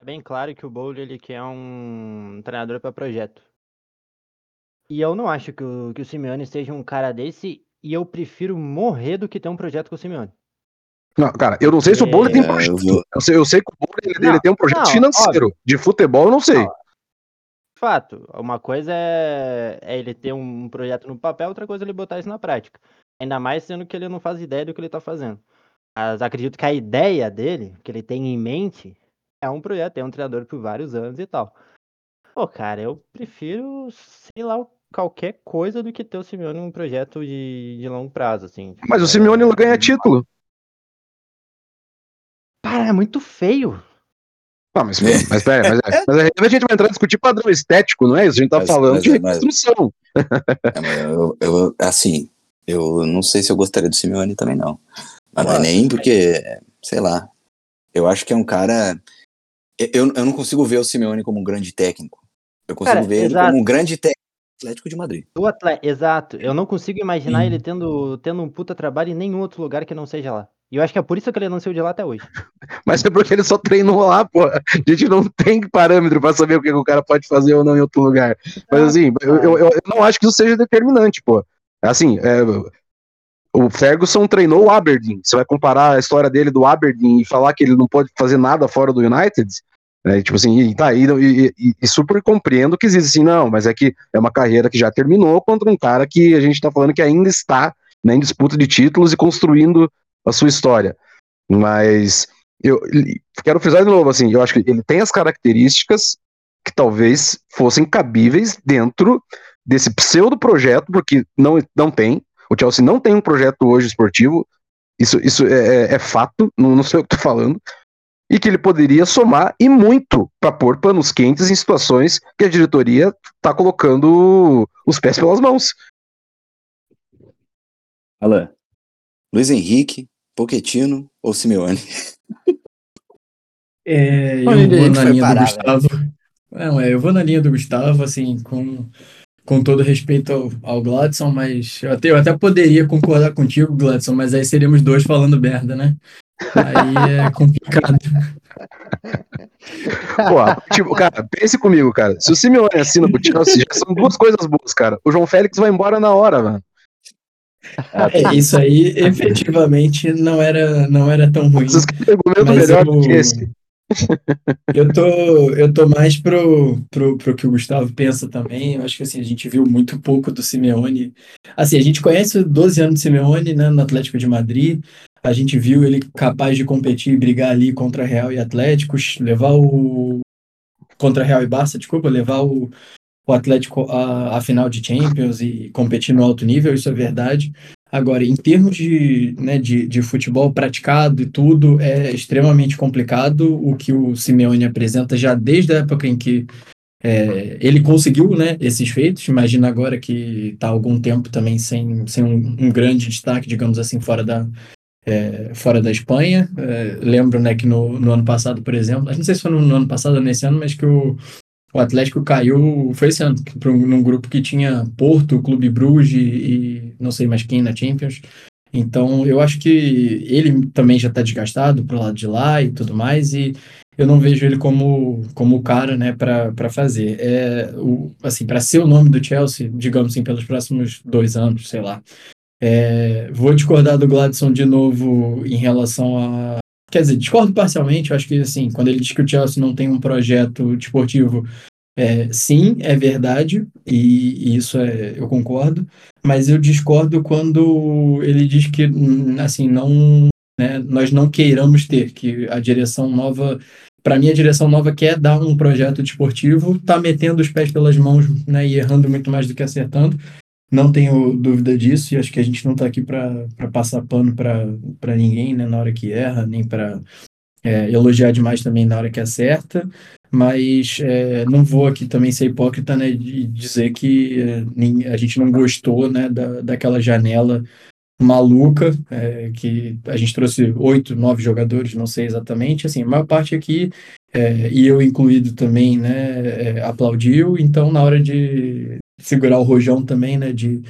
é bem claro que o Bowley ele quer um treinador para projeto. E eu não acho que o, que o Simeone seja um cara desse, e eu prefiro morrer do que ter um projeto com o Simeone. Não, cara, eu não sei se o Bowler tem É, projeto. Eu sei, eu sei que o Bowler ele, ele tem um projeto não, financeiro. De futebol, eu não sei. Não, Fato, uma coisa é, é ele ter um projeto no papel, outra coisa é ele botar isso na prática. Ainda mais sendo que ele não faz ideia do que ele tá fazendo. Mas acredito que a ideia dele, que ele tem em mente, é um projeto, é um treinador por vários anos e tal. Pô, cara, eu prefiro, sei lá, qualquer coisa do que ter o Simeone em um projeto de, de longo prazo, assim. Mas o Simeone não ganha título. Cara, é muito feio. Ah, mas, mas pera, mas, é, mas a gente vai entrar a discutir padrão estético, não é isso? A gente tá Mas- falando mas- de mas- reconstrução. É, mas eu, eu- assim, eu não sei se eu gostaria do Simeone também, não. Mas não é nem porque, sei lá, eu acho que é um cara. Eu, eu não consigo ver o Simeone como um grande técnico. Eu consigo Cara, ver ele exato. como um grande técnico do Atlético de Madrid. Do atleta, exato. Eu não consigo imaginar Sim. ele tendo, tendo um puta trabalho em nenhum outro lugar que não seja lá. E eu acho que é por isso que ele não saiu de lá até hoje. Mas é porque ele só treinou lá, pô. A gente não tem parâmetro pra saber o que, que o cara pode fazer ou não em outro lugar. Mas assim, eu, eu, eu não acho que isso seja determinante, pô. Assim, é, o Ferguson treinou o Aberdeen. Você vai comparar a história dele do Aberdeen e falar que ele não pode fazer nada fora do United? Né? tipo assim, e, tá, e, e, e- super compreendo que existe assim, não, mas é que é uma carreira que já terminou contra um cara que a gente tá falando que ainda está né, em disputa de títulos e construindo a sua história. Mas eu quero frisar de novo, assim, eu acho que ele tem as características que talvez fossem cabíveis dentro desse pseudo projeto, porque não, não tem. O Chelsea não tem um projeto hoje esportivo, isso, isso é, é- é fato, não, não sei o que estou falando, e que ele poderia somar e muito para pôr panos quentes em situações que a diretoria está colocando os pés pelas mãos. Alan, Luiz Henrique, Poquetino ou Simeone? É, eu Onde a vou na linha parar, do Gustavo. Não, é, eu vou na linha do Gustavo, assim, com, com todo respeito ao, ao Gladson, mas eu até, eu até poderia concordar contigo, Gladson, mas aí seríamos dois falando merda, né? Aí é complicado. Pô, tipo, cara, pense comigo, cara. Se o Simeone assina pro Chelsea, já são duas coisas boas, cara. O João Félix vai embora na hora, mano. É, isso aí efetivamente não era, não era tão ruim. Vocês querem argumento Mas melhor eu- do que esse. Eu tô, eu tô mais pro, pro, pro que o Gustavo pensa também. Eu acho que assim, a gente viu muito pouco do Simeone. Assim, a gente conhece 12 anos de Simeone, né, no Atlético de Madrid. A gente viu ele capaz de competir e brigar ali contra Real e Atlético, levar o. Contra Real e Barça, desculpa, levar o, o Atlético à, à final de Champions e competir no alto nível, isso é verdade. Agora, em termos de, né, de, de futebol praticado e tudo, é extremamente complicado o que o Simeone apresenta já desde a época em que é, ele conseguiu né, esses feitos. Imagina agora que está algum tempo também sem, sem um, um grande destaque, digamos assim, fora da, é, fora da Espanha. É, lembro né, que no, no ano passado, por exemplo, não sei se foi no, no ano passado ou nesse ano, mas que o, o Atlético caiu, foi esse ano, um, num grupo que tinha Porto, Clube Bruges e não sei mais quem na Champions. Então, eu acho que ele também já está desgastado pro lado de lá e tudo mais, e eu não vejo ele como, como o cara né, para fazer. É, o, assim, para ser o nome do Chelsea, digamos assim, pelos próximos dois anos, sei lá. É, vou discordar do Gladson de novo em relação a. Quer dizer, discordo parcialmente. Eu acho que, assim, quando ele diz que o Chelsea não tem um projeto desportivo, é, sim, é verdade, e, e isso é, eu concordo, mas eu discordo quando ele diz que, assim, não, né, nós não queiramos ter, que a direção nova, para mim, a direção nova quer dar um projeto desportivo, tá metendo os pés pelas mãos, né, e errando muito mais do que acertando. Não tenho dúvida disso, e acho que a gente não está aqui para passar pano para ninguém, né, na hora que erra, nem para é, elogiar demais também na hora que acerta, mas é, não vou aqui também ser hipócrita, né, de dizer que é, a gente não gostou, né, da, daquela janela maluca, é, que a gente trouxe oito, nove jogadores, não sei exatamente, assim, a maior parte aqui, é, e eu incluído também, né, é, aplaudiu, então na hora de segurar o rojão também, né, de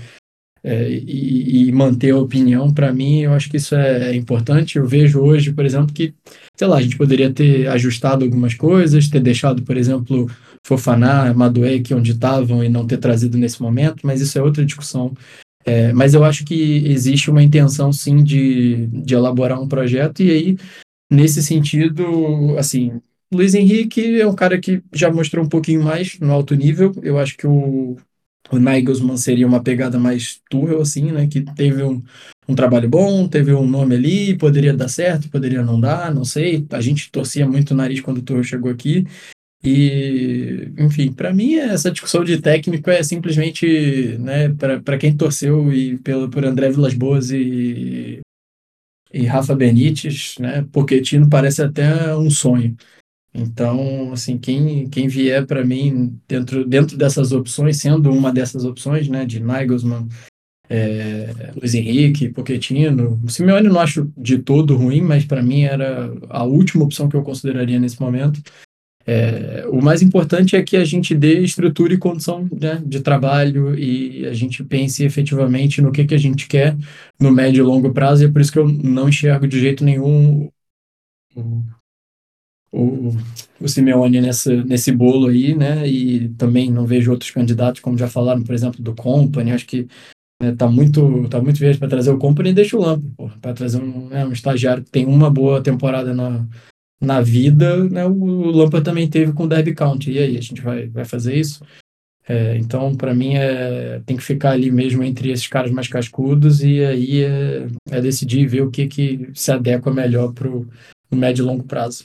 é, e, e manter a opinião, para mim, eu acho que isso é importante. Eu vejo hoje, por exemplo, que, sei lá, a gente poderia ter ajustado algumas coisas, ter deixado, por exemplo, Fofaná, Madueke onde estavam e não ter trazido nesse momento, mas isso é outra discussão. É, mas eu acho que existe uma intenção, sim, de, de elaborar um projeto, e aí, nesse sentido, assim, Luiz Henrique é um cara que já mostrou um pouquinho mais no alto nível. Eu acho que o, o Nagelsmann seria uma pegada mais Tuchel, assim, né? Que teve um, um trabalho bom, teve um nome ali, poderia dar certo, poderia não dar, não sei. A gente torcia muito o nariz quando o Tuchel chegou aqui. E, enfim, para mim essa discussão de técnico é simplesmente, né, para quem torceu e pelo por André Vilas Boas e, e Rafa Benítez, né, Pochettino parece até um sonho. Então, assim, quem, quem vier para mim dentro, dentro dessas opções, sendo uma dessas opções, né, de Nagelsmann, é, Luiz Henrique, Pochettino, Simeone não acho de todo ruim, mas para mim era a última opção que eu consideraria nesse momento. É, o mais importante é que a gente dê estrutura e condição né, de trabalho e a gente pense efetivamente no que, que a gente quer no médio e longo prazo, e é por isso que eu não enxergo de jeito nenhum o, o, o Simeone nessa, nesse bolo aí, né? E também não vejo outros candidatos, como já falaram, por exemplo, do Company, acho que né, tá muito tá muito verde para trazer o Company e deixa o Lampo, para trazer um, né, um estagiário que tem uma boa temporada na na vida, né, o Lampard também teve com o Derby County. E aí, a gente vai, vai fazer isso? É, então, para mim, é, tem que ficar ali mesmo entre esses caras mais cascudos e aí é, é decidir ver o que, que se adequa melhor para o médio e longo prazo.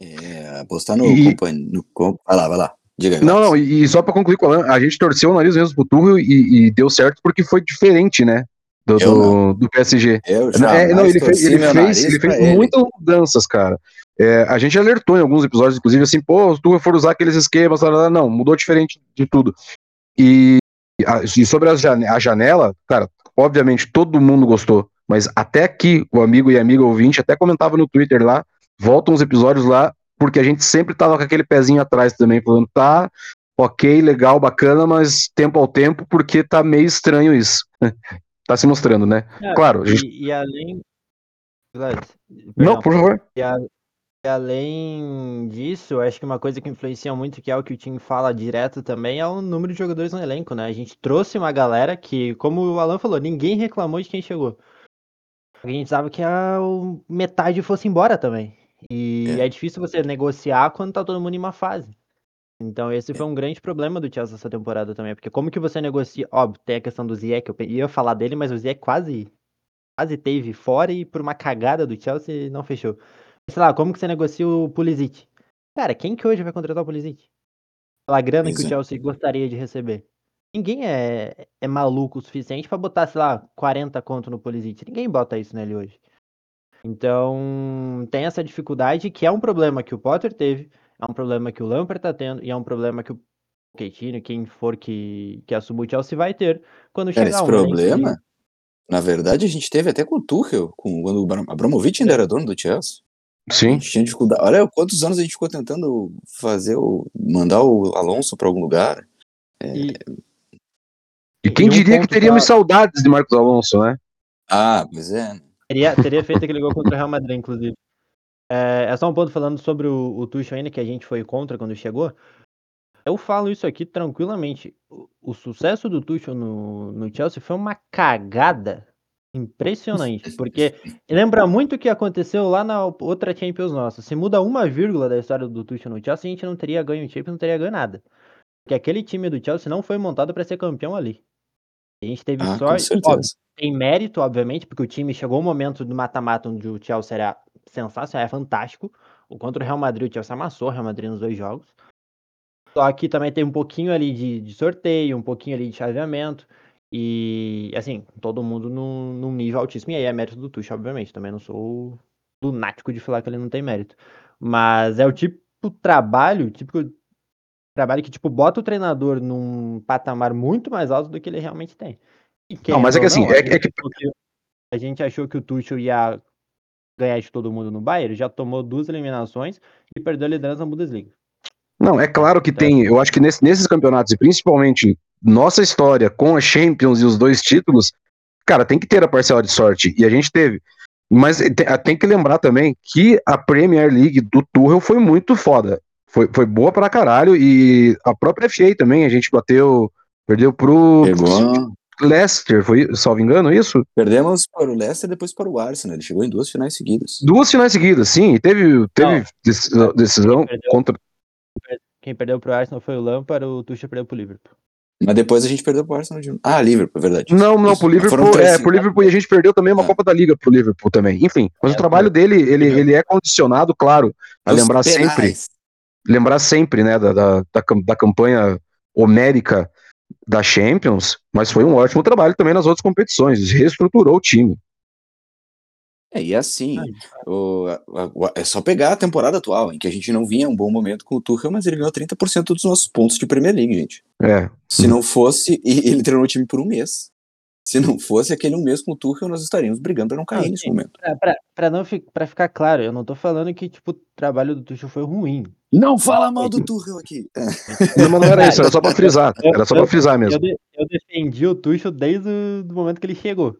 É, apostar no, e... no Vai lá, vai lá. Diga, não, não, e só para concluir a a gente torceu o nariz mesmo pro Turro e, e deu certo porque foi diferente, né? do, do, do, PSG. Eu já é, não, ele fez, ele fez, ele fez muitas mudanças, cara. É, a gente alertou em alguns episódios, inclusive, assim, pô, se tu for usar aqueles esquemas, não, mudou diferente de tudo. E, e sobre a janela, cara, obviamente todo mundo gostou, mas até aqui, o amigo e amiga ouvinte até comentava no Twitter lá, voltam os episódios lá, porque a gente sempre tava com aquele pezinho atrás também, falando, tá, ok, legal, bacana, mas tempo ao tempo, porque tá meio estranho isso. tá se mostrando, né? É, claro. E, gente... e, além. Não, por favor. E, a... e, além disso, acho que uma coisa que influencia muito, que é o que o time fala direto também, é o número de jogadores no elenco, né? A gente trouxe uma galera que, como o Alan falou, ninguém reclamou de quem chegou. A gente sabe que a metade fosse embora também. E é. é difícil você negociar quando tá todo mundo em uma fase. Então esse foi um grande problema do Chelsea essa temporada também, porque como que você negocia, óbvio, tem a questão do Ziyech, eu ia falar dele, mas o Ziyech quase quase teve fora e por uma cagada do Chelsea não fechou. Sei lá, como que você negocia o Pulisic? Cara, quem que hoje vai contratar o Pulisic? Pela grana que o Chelsea gostaria de receber. Ninguém é, é maluco o suficiente para botar, sei lá, 40 conto no Pulisic. Ninguém bota isso nele hoje. Então, tem essa dificuldade que é um problema que o Potter teve, é um problema que o Lampard tá tendo e é um problema que o Pochettino, quem for que, que assuma o Chelsea, vai ter quando chegar esse um problema, na verdade, a gente teve até com o Tuchel, com, quando o Abramovich ainda era dono do Chelsea. Sim. A gente tinha dificuldade. Olha quantos anos a gente ficou tentando fazer o. mandar o Alonso para algum lugar. É... E... e... quem e um diria que teríamos pra... saudades de Marcos Alonso, né? Ah, pois é. Teria, teria feito aquele gol contra o Real Madrid, inclusive. É, é só um ponto falando sobre o, o Tuchel ainda, que a gente foi contra quando chegou. Eu falo isso aqui tranquilamente. O, o sucesso do Tuchel no, no Chelsea foi uma cagada impressionante, porque lembra muito o que aconteceu lá na outra Champions nossa. Se muda uma vírgula da história do Tuchel no Chelsea, a gente não teria ganho o Champions, não teria ganho nada. Porque aquele time do Chelsea não foi montado para ser campeão ali. A gente teve ah, sorte, óbvio, tem mérito, obviamente, porque o time chegou um momento do mata-mata onde o Chelsea era sensacional, é fantástico. O contra o Real Madrid, o Chelsea amassou o Real Madrid nos dois jogos. Só que também tem um pouquinho ali de, de sorteio, um pouquinho ali de chaveamento. E, assim, todo mundo num, num, nível altíssimo. E aí é mérito do Tuchel, obviamente. Também não sou lunático de falar que ele não tem mérito. Mas é o tipo trabalho, tipo trabalho que, tipo, bota o treinador num patamar muito mais alto do que ele realmente tem. não, mas é que assim, não, é, é que... A gente achou que o Tuchel ia ganhar de todo mundo no Bayern, já tomou duas eliminações e perdeu a liderança na Bundesliga. Não, é claro que tem. Eu acho que nesse, nesses campeonatos, e principalmente nossa história com a Champions e os dois títulos, cara, tem que ter a parcela de sorte. E a gente teve. Mas tem que lembrar também que a Premier League do Tuchel foi muito foda. Foi, foi boa pra caralho. E a própria FA também, a gente bateu. Perdeu pro. Pegou. Leicester, foi, salvo engano, isso? Perdemos para o Leicester e depois para o Arsenal. Ele chegou em duas finais seguidas. Duas finais seguidas, sim. E teve, teve decisão, decisão quem perdeu, contra. Quem perdeu para o Arsenal foi o Lampard, o Tuchel perdeu para o Liverpool. Mas depois a gente perdeu pro Arsenal de Ah, Liverpool, é verdade. Não, não, pro Liverpool, é, pro Liverpool e a gente perdeu também uma ah. Copa da Liga pro Liverpool também. Enfim, mas é, o trabalho dele, ele, ele é condicionado, claro, a lembrar penais. sempre lembrar sempre, né, da, da, da, da campanha homérica da Champions, mas foi um ótimo trabalho também nas outras competições, reestruturou o time. É, e assim, o, a, a, é só pegar a temporada atual, em que a gente não vinha um bom momento com o Tuchel, mas ele ganhou 30% dos nossos pontos de Premier League, gente. É. Se não fosse, e ele treinou o time por um mês. Se não fosse aquele um mês com o Tuchel, nós estaríamos brigando para não cair nesse momento. Pra, não pra ficar claro, eu não tô falando que tipo, o trabalho do Tuchel foi ruim. Não fala mal do Tuchel aqui. Não, mas não era isso, era só pra frisar. Era só pra frisar mesmo. Eu, eu defendi o Tuchel desde o momento que ele chegou.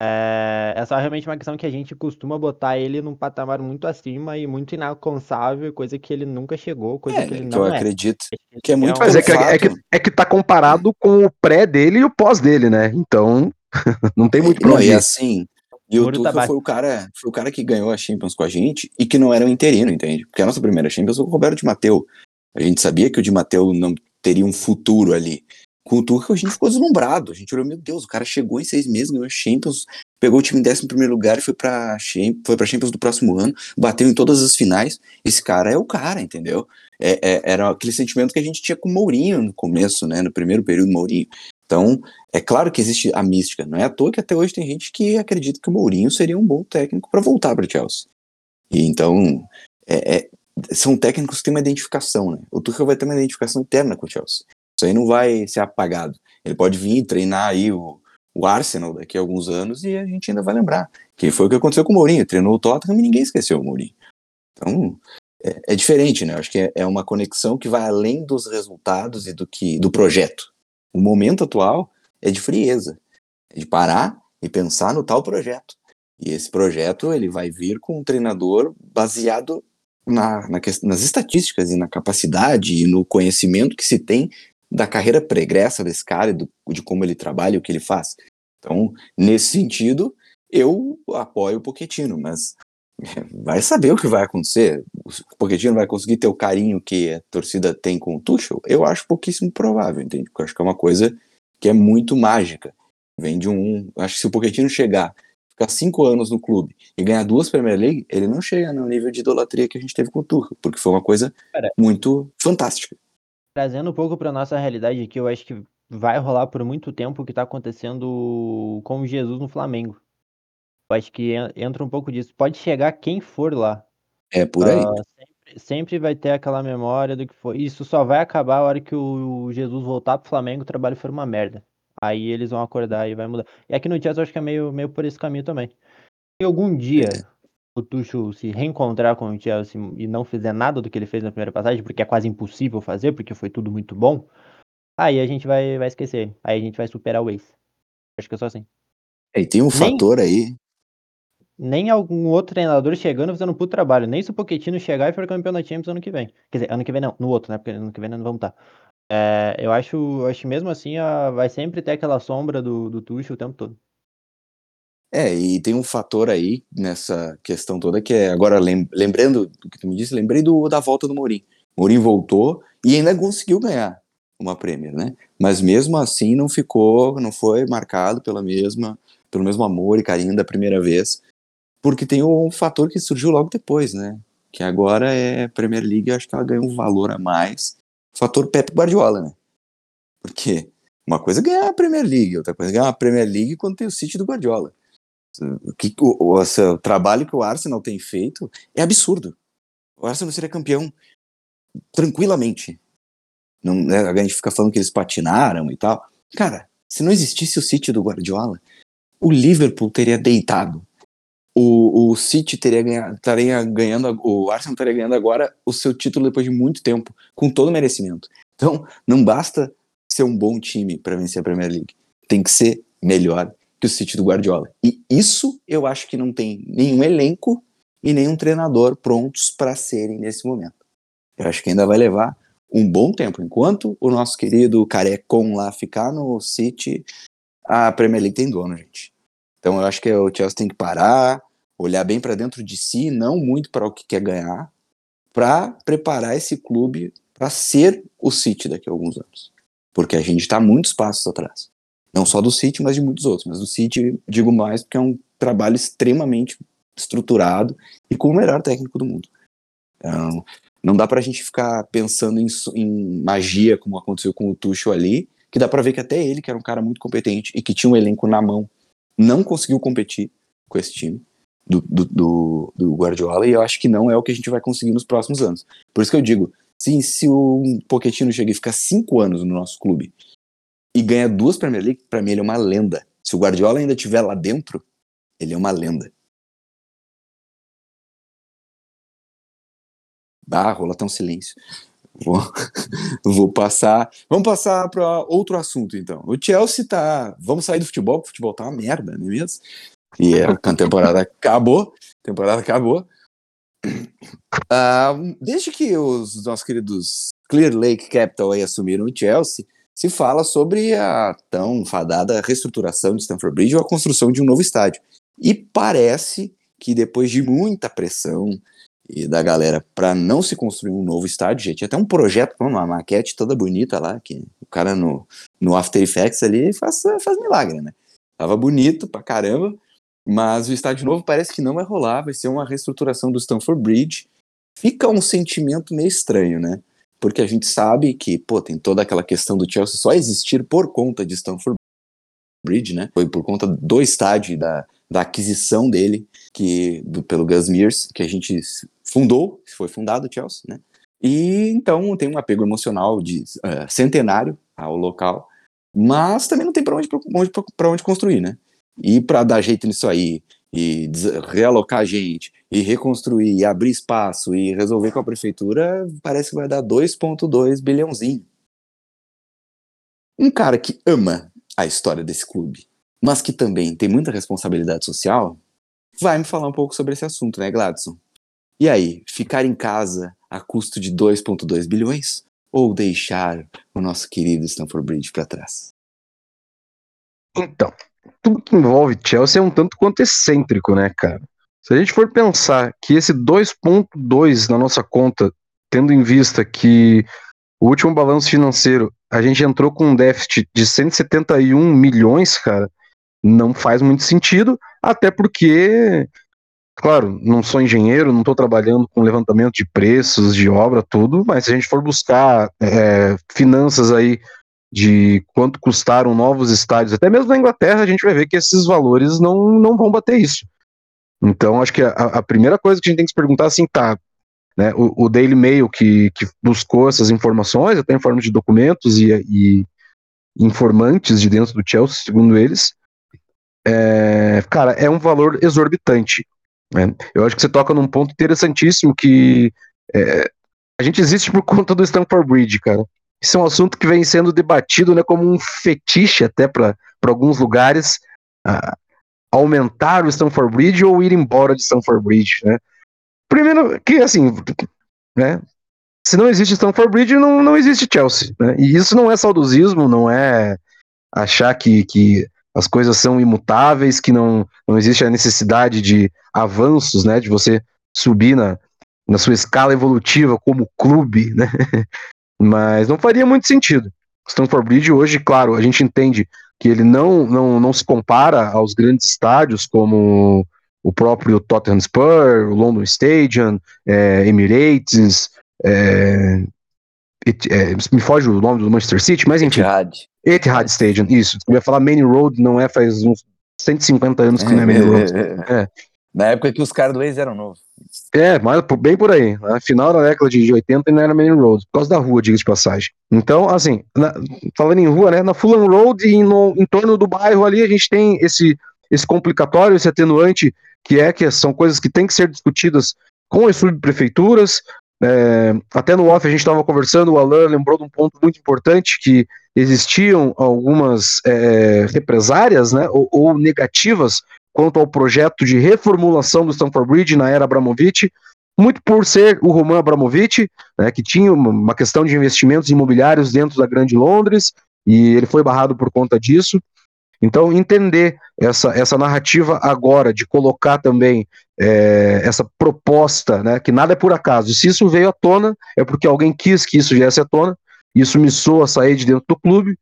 É, é só realmente uma questão que a gente costuma botar ele num patamar muito acima e muito inalcançável, coisa que ele nunca chegou, coisa é, que ele que não eu é. acredito que é muito Mas é que, é, que, é que tá comparado com o pré dele e o pós dele, né? Então, não tem muito problema. E assim, e o Tuchel foi o cara, foi o cara que ganhou a Champions com a gente e que não era um interino, entende? Porque a nossa primeira Champions foi o Roberto de Mateu. A gente sabia que o de Mateu não teria um futuro ali com o Tuchel, a gente ficou deslumbrado. A gente olhou, meu Deus, o cara chegou em seis meses, ganhou a Champions, pegou o time em décimo primeiro lugar e foi pra, foi pra Champions do próximo ano, bateu em todas as finais. Esse cara é o cara, entendeu? É, é, era aquele sentimento que a gente tinha com o Mourinho no começo, né? No primeiro período do Mourinho. Então, é claro que existe a mística. Não é à toa que até hoje tem gente que acredita que o Mourinho seria um bom técnico para voltar para Chelsea. E então, é, é, são técnicos que têm uma identificação, né? O Tuchel vai ter uma identificação interna com o Chelsea. Isso aí não vai ser apagado. Ele pode vir treinar aí o, o Arsenal daqui a alguns anos e a gente ainda vai lembrar. Que foi o que aconteceu com o Mourinho. Treinou o Tottenham e ninguém esqueceu o Mourinho. Então, é, é diferente, né? Acho que é, é, uma conexão que vai além dos resultados e do que do projeto. O momento atual é de frieza, é de parar e pensar no tal projeto. E esse projeto ele vai vir com um treinador baseado na, na, nas estatísticas e na capacidade e no conhecimento que se tem da carreira pregressa desse cara, do, de como ele trabalha e o que ele faz. Então, nesse sentido, eu apoio o Pochettino, mas vai saber o que vai acontecer. O Pochettino vai conseguir ter o carinho que a torcida tem com o Tuchel? Eu acho pouquíssimo provável, entende? Porque eu acho que é uma coisa que é muito mágica. Vem de um... Acho que se o Pochettino chegar, ficar cinco anos no clube e ganhar duas Premier League, ele não chega no nível de idolatria que a gente teve com o Tuchel, porque foi uma coisa muito fantástica trazendo um pouco para nossa realidade aqui, eu acho que vai rolar por muito tempo o que está acontecendo com Jesus no Flamengo. Eu acho que entra um pouco disso. Pode chegar quem for lá. É por aí. Uh, sempre, sempre, vai ter aquela memória do que foi. Isso só vai acabar a hora que o Jesus voltar pro Flamengo, o trabalho for uma merda. Aí eles vão acordar e vai mudar. E aqui no Chelsea eu acho que é meio, meio por esse caminho também. Se algum dia é o Tuchel se reencontrar com o Chelsea e não fizer nada do que ele fez na primeira passagem, porque é quase impossível fazer, porque foi tudo muito bom, aí a gente vai, vai esquecer. Aí a gente vai superar o Ace. Acho que é só assim. E tem um nem, fator aí. Nem algum outro treinador chegando fazendo um puto trabalho. Nem se o Pochettino chegar e for campeão da Champions ano que vem. Quer dizer, ano que vem não, no outro, né? Porque ano que vem não vamos estar. É, eu acho, acho mesmo assim, a, vai sempre ter aquela sombra do, do Tuchel o tempo todo. É, e tem um fator aí nessa questão toda que é, agora lembrando do que tu me disse, lembrei do, da volta do Mourinho. Mourinho voltou e ainda conseguiu ganhar uma Premier, né? Mas mesmo assim não ficou, não foi marcado pela mesma, pelo mesmo amor e carinho da primeira vez, porque tem um fator que surgiu logo depois, né? Que agora é Premier League, acho que ela ganha um valor a mais. Fator Pep Guardiola, né? Porque uma coisa é ganhar a Premier League, outra coisa é ganhar a Premier League quando tem o City do Guardiola que, o, o, o trabalho que o Arsenal tem feito é absurdo. O Arsenal seria campeão tranquilamente. Não, né, a gente fica falando que eles patinaram e tal. Cara, se não existisse o City do Guardiola, o Liverpool teria deitado. O, o City teria ganhado, estaria ganhando, o Arsenal estaria ganhando agora o seu título depois de muito tempo, com todo merecimento. Então, não basta ser um bom time para vencer a Premier League. Tem que ser melhor que o City do Guardiola. E isso eu acho que não tem nenhum elenco e nenhum treinador prontos para serem nesse momento. Eu acho que ainda vai levar um bom tempo. Enquanto o nosso querido Carecon lá ficar no City, a Premier League tem dono, gente. Então eu acho que o Chelsea tem que parar, olhar bem para dentro de si, não muito para o que quer ganhar, para preparar esse clube para ser o City daqui a alguns anos. Porque a gente está muitos passos atrás. Não só do City, mas de muitos outros. Mas do City, digo mais, porque é um trabalho extremamente estruturado e com o melhor técnico do mundo. Então, Não dá pra gente ficar pensando em, em magia, como aconteceu com o Tuchel ali, que dá pra ver que até ele, que era um cara muito competente e que tinha um elenco na mão, não conseguiu competir com esse time do, do, do, Guardiola, e eu acho que não é o que a gente vai conseguir nos próximos anos. Por isso que eu digo, se, se o Pochettino chega e ficar cinco anos no nosso clube e ganha duas Premier League, pra mim ele é uma lenda. Se o Guardiola ainda estiver lá dentro, ele é uma lenda. Ah, rola um silêncio. Vou, vou passar. Vamos passar para outro assunto, então. O Chelsea tá. Vamos sair do futebol, porque o futebol tá uma merda, não é mesmo? E a temporada acabou. A temporada acabou. Uh, desde que os nossos queridos Clear Lake Capital aí assumiram o Chelsea, se fala sobre a tão fadada reestruturação de Stamford Bridge ou a construção de um novo estádio. E parece que depois de muita pressão e da galera para não se construir um novo estádio, gente, até um projeto, uma maquete toda bonita lá, que o cara no, no After Effects ali faz, faz milagre, né? Tava bonito pra caramba, mas o estádio novo parece que não vai rolar, vai ser uma reestruturação do Stamford Bridge. Fica um sentimento meio estranho, né? Porque a gente sabe que, pô, tem toda aquela questão do Chelsea só existir por conta de Stamford Bridge, né? Foi por conta do estádio da, da aquisição dele que do, pelo Gus Mears, que a gente fundou, foi fundado o Chelsea, né? E então tem um apego emocional de uh, centenário ao local, mas também não tem para onde, onde, onde construir, né? E para dar jeito nisso aí, e realocar gente, e reconstruir, e abrir espaço, e resolver com a prefeitura, parece que vai dar 2,2 bilhãozinho. Um cara que ama a história desse clube, mas que também tem muita responsabilidade social, vai me falar um pouco sobre esse assunto, né, Gladson? E aí, ficar em casa a custo de 2,2 bilhões ou deixar o nosso querido Stanford Bridge para trás? Então, tudo que envolve Chelsea é um tanto quanto excêntrico, né, cara? Se a gente for pensar que esse 2,2 na nossa conta, tendo em vista que o último balanço financeiro a gente entrou com um déficit de 171 milhões, cara, não faz muito sentido, até porque Claro, não sou engenheiro, não estou trabalhando com levantamento de preços, de obra, tudo, mas se a gente for buscar é, finanças aí de quanto custaram novos estádios, até mesmo na Inglaterra, a gente vai ver que esses valores não, não vão bater isso. Então, acho que a, a primeira coisa que a gente tem que se perguntar assim, tá, né, o, o Daily Mail que, que, buscou essas informações, até em forma de documentos e, e informantes de dentro do Chelsea, segundo eles, é, cara, é um valor exorbitante. Né? Eu acho que você toca num ponto interessantíssimo que é, a gente existe por conta do Stamford Bridge, cara. Isso é um assunto que vem sendo debatido né, como um fetiche até para alguns lugares. Uh, aumentar o Stamford Bridge ou ir embora de Stamford Bridge, né? Primeiro que assim, né? Se não existe Stamford Bridge, não, não existe Chelsea, né? E isso não é saudosismo, não é achar que, que as coisas são imutáveis, que não, não existe a necessidade de avanços, né, de você subir na, na sua escala evolutiva como clube, né? Mas não faria muito sentido. Stanford Bridge hoje, claro, a gente entende que ele não, não, não se compara aos grandes estádios como o próprio Tottenham Spur, o London Stadium, é, Emirates, é, é, me foge o nome do Manchester City, mas enfim. Etihad. Etihad Stadium, isso. Eu ia falar Main Road, não é faz uns 150 anos que não é Main Road. É. Na época que os caras do ex eram novos. É, mas bem por aí. Né? Final da década de 80 não era Main Road, por causa da rua, diga de passagem. Então, assim, na, falando em rua, né? Na Fulham Road e no, em torno do bairro ali, a gente tem esse, esse complicatório, esse atenuante, que é que são coisas que têm que ser discutidas com as subprefeituras, é, até no off a gente estava conversando, o Alan lembrou de um ponto muito importante que existiam algumas é, represárias né, ou, ou, negativas quanto ao projeto de reformulação do Stamford Bridge na era Abramovich, muito por ser o Roman Abramovich, né, que tinha uma questão de investimentos imobiliários dentro da Grande Londres, e ele foi barrado por conta disso. Então, entender essa, essa narrativa agora, de colocar também é, essa proposta, né, que nada é por acaso. Se isso veio à tona, é porque alguém quis que isso viesse à tona, isso me soa sair de dentro do clube,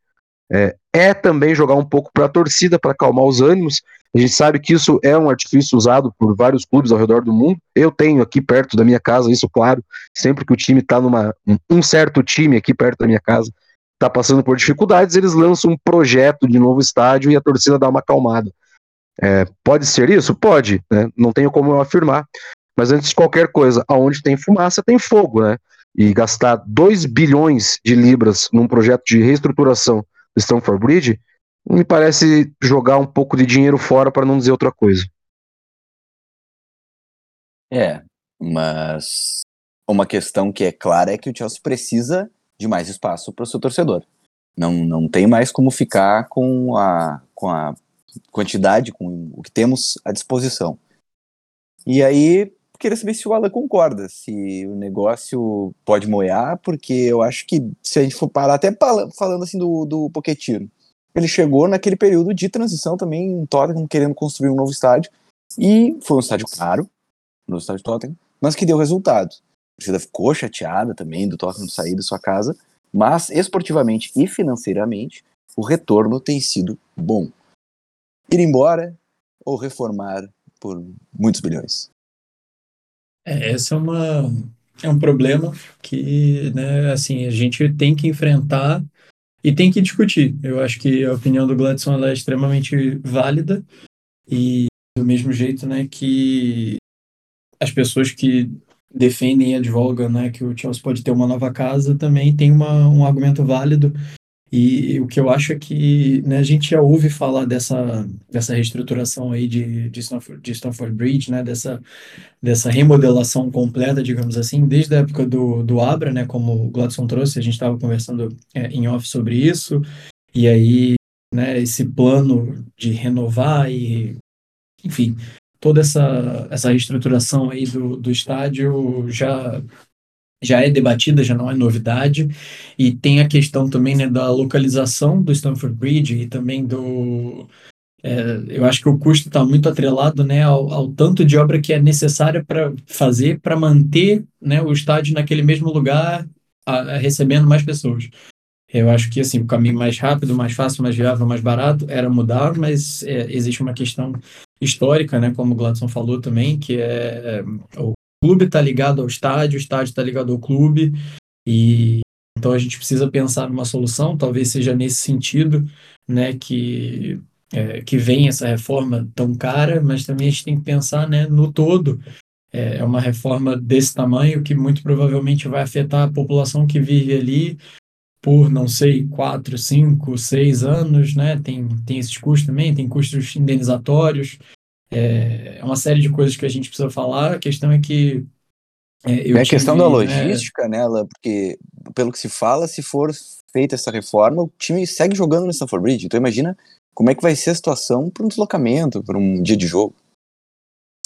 é, é também jogar um pouco para a torcida, para acalmar os ânimos. A gente sabe que isso é um artifício usado por vários clubes ao redor do mundo. Eu tenho aqui perto da minha casa, isso claro, sempre que o time está numa. Um certo time aqui perto da minha casa está passando por dificuldades, eles lançam um projeto de novo estádio e a torcida dá uma acalmada. É, pode ser isso? Pode, né? não tenho como eu afirmar. Mas antes de qualquer coisa, aonde tem fumaça, tem fogo, né? E gastar 2 bilhões de libras num projeto de reestruturação Stamford Bridge me parece jogar um pouco de dinheiro fora para não dizer outra coisa. É, mas uma questão que é clara é que o Chelsea precisa de mais espaço para o seu torcedor. Não, não tem mais como ficar com a, com a quantidade, com o que temos à disposição. E aí, queria saber se o Alan concorda, se o negócio pode moer, porque eu acho que se a gente for parar, até falando assim do, do Pochettino, ele chegou naquele período de transição também em Tottenham, querendo construir um novo estádio, e foi um estádio caro, no estádio Tottenham, mas que deu resultado. A torcida ficou chateada também do Tottenham sair da sua casa, mas esportivamente e financeiramente, o retorno tem sido bom. Ir embora ou reformar por muitos bilhões? É, essa é uma é um problema que, né, assim, a gente tem que enfrentar e tem que discutir. Eu acho que a opinião do Gladson é extremamente válida e do mesmo jeito, né, que as pessoas que defendem e advogam né, que o Chelsea pode ter uma nova casa, também tem uma, um argumento válido. E o que eu acho é que né, a gente já ouve falar dessa, dessa reestruturação aí de, de, Stanford, de Stanford Bridge, né, dessa, dessa remodelação completa, digamos assim, desde a época do, do Abra, né, como o Gladson trouxe, a gente estava conversando é, em off sobre isso, e aí né, esse plano de renovar e, enfim, toda essa, essa reestruturação aí do, do estádio já já é debatida, já não é novidade, e tem a questão também né, da localização do Stamford Bridge e também do... É, eu acho que o custo está muito atrelado né, ao, ao, tanto de obra que é necessária para fazer para manter né, o estádio naquele mesmo lugar, a, a, recebendo mais pessoas. Eu acho que assim, o caminho mais rápido, mais fácil, mais viável, mais barato era mudar, mas é, existe uma questão histórica, né, como o Gladson falou também, que é, é o clube está ligado ao estádio, o estádio está ligado ao clube, e então a gente precisa pensar numa solução, talvez seja nesse sentido, né, que é, que vem essa reforma tão cara, mas também a gente tem que pensar, né, no todo. É, é uma reforma desse tamanho que muito provavelmente vai afetar a população que vive ali por, não sei, quatro, cinco, seis anos, né? Tem, tem esses custos também, tem custos indenizatórios, é, é uma série de coisas que a gente precisa falar. A questão é que. É, é a questão da né, logística, né, nela, porque pelo que se fala, se for feita essa reforma, o time segue jogando no Stanford Bridge. Então imagina como é que vai ser a situação para um deslocamento, para um dia de jogo.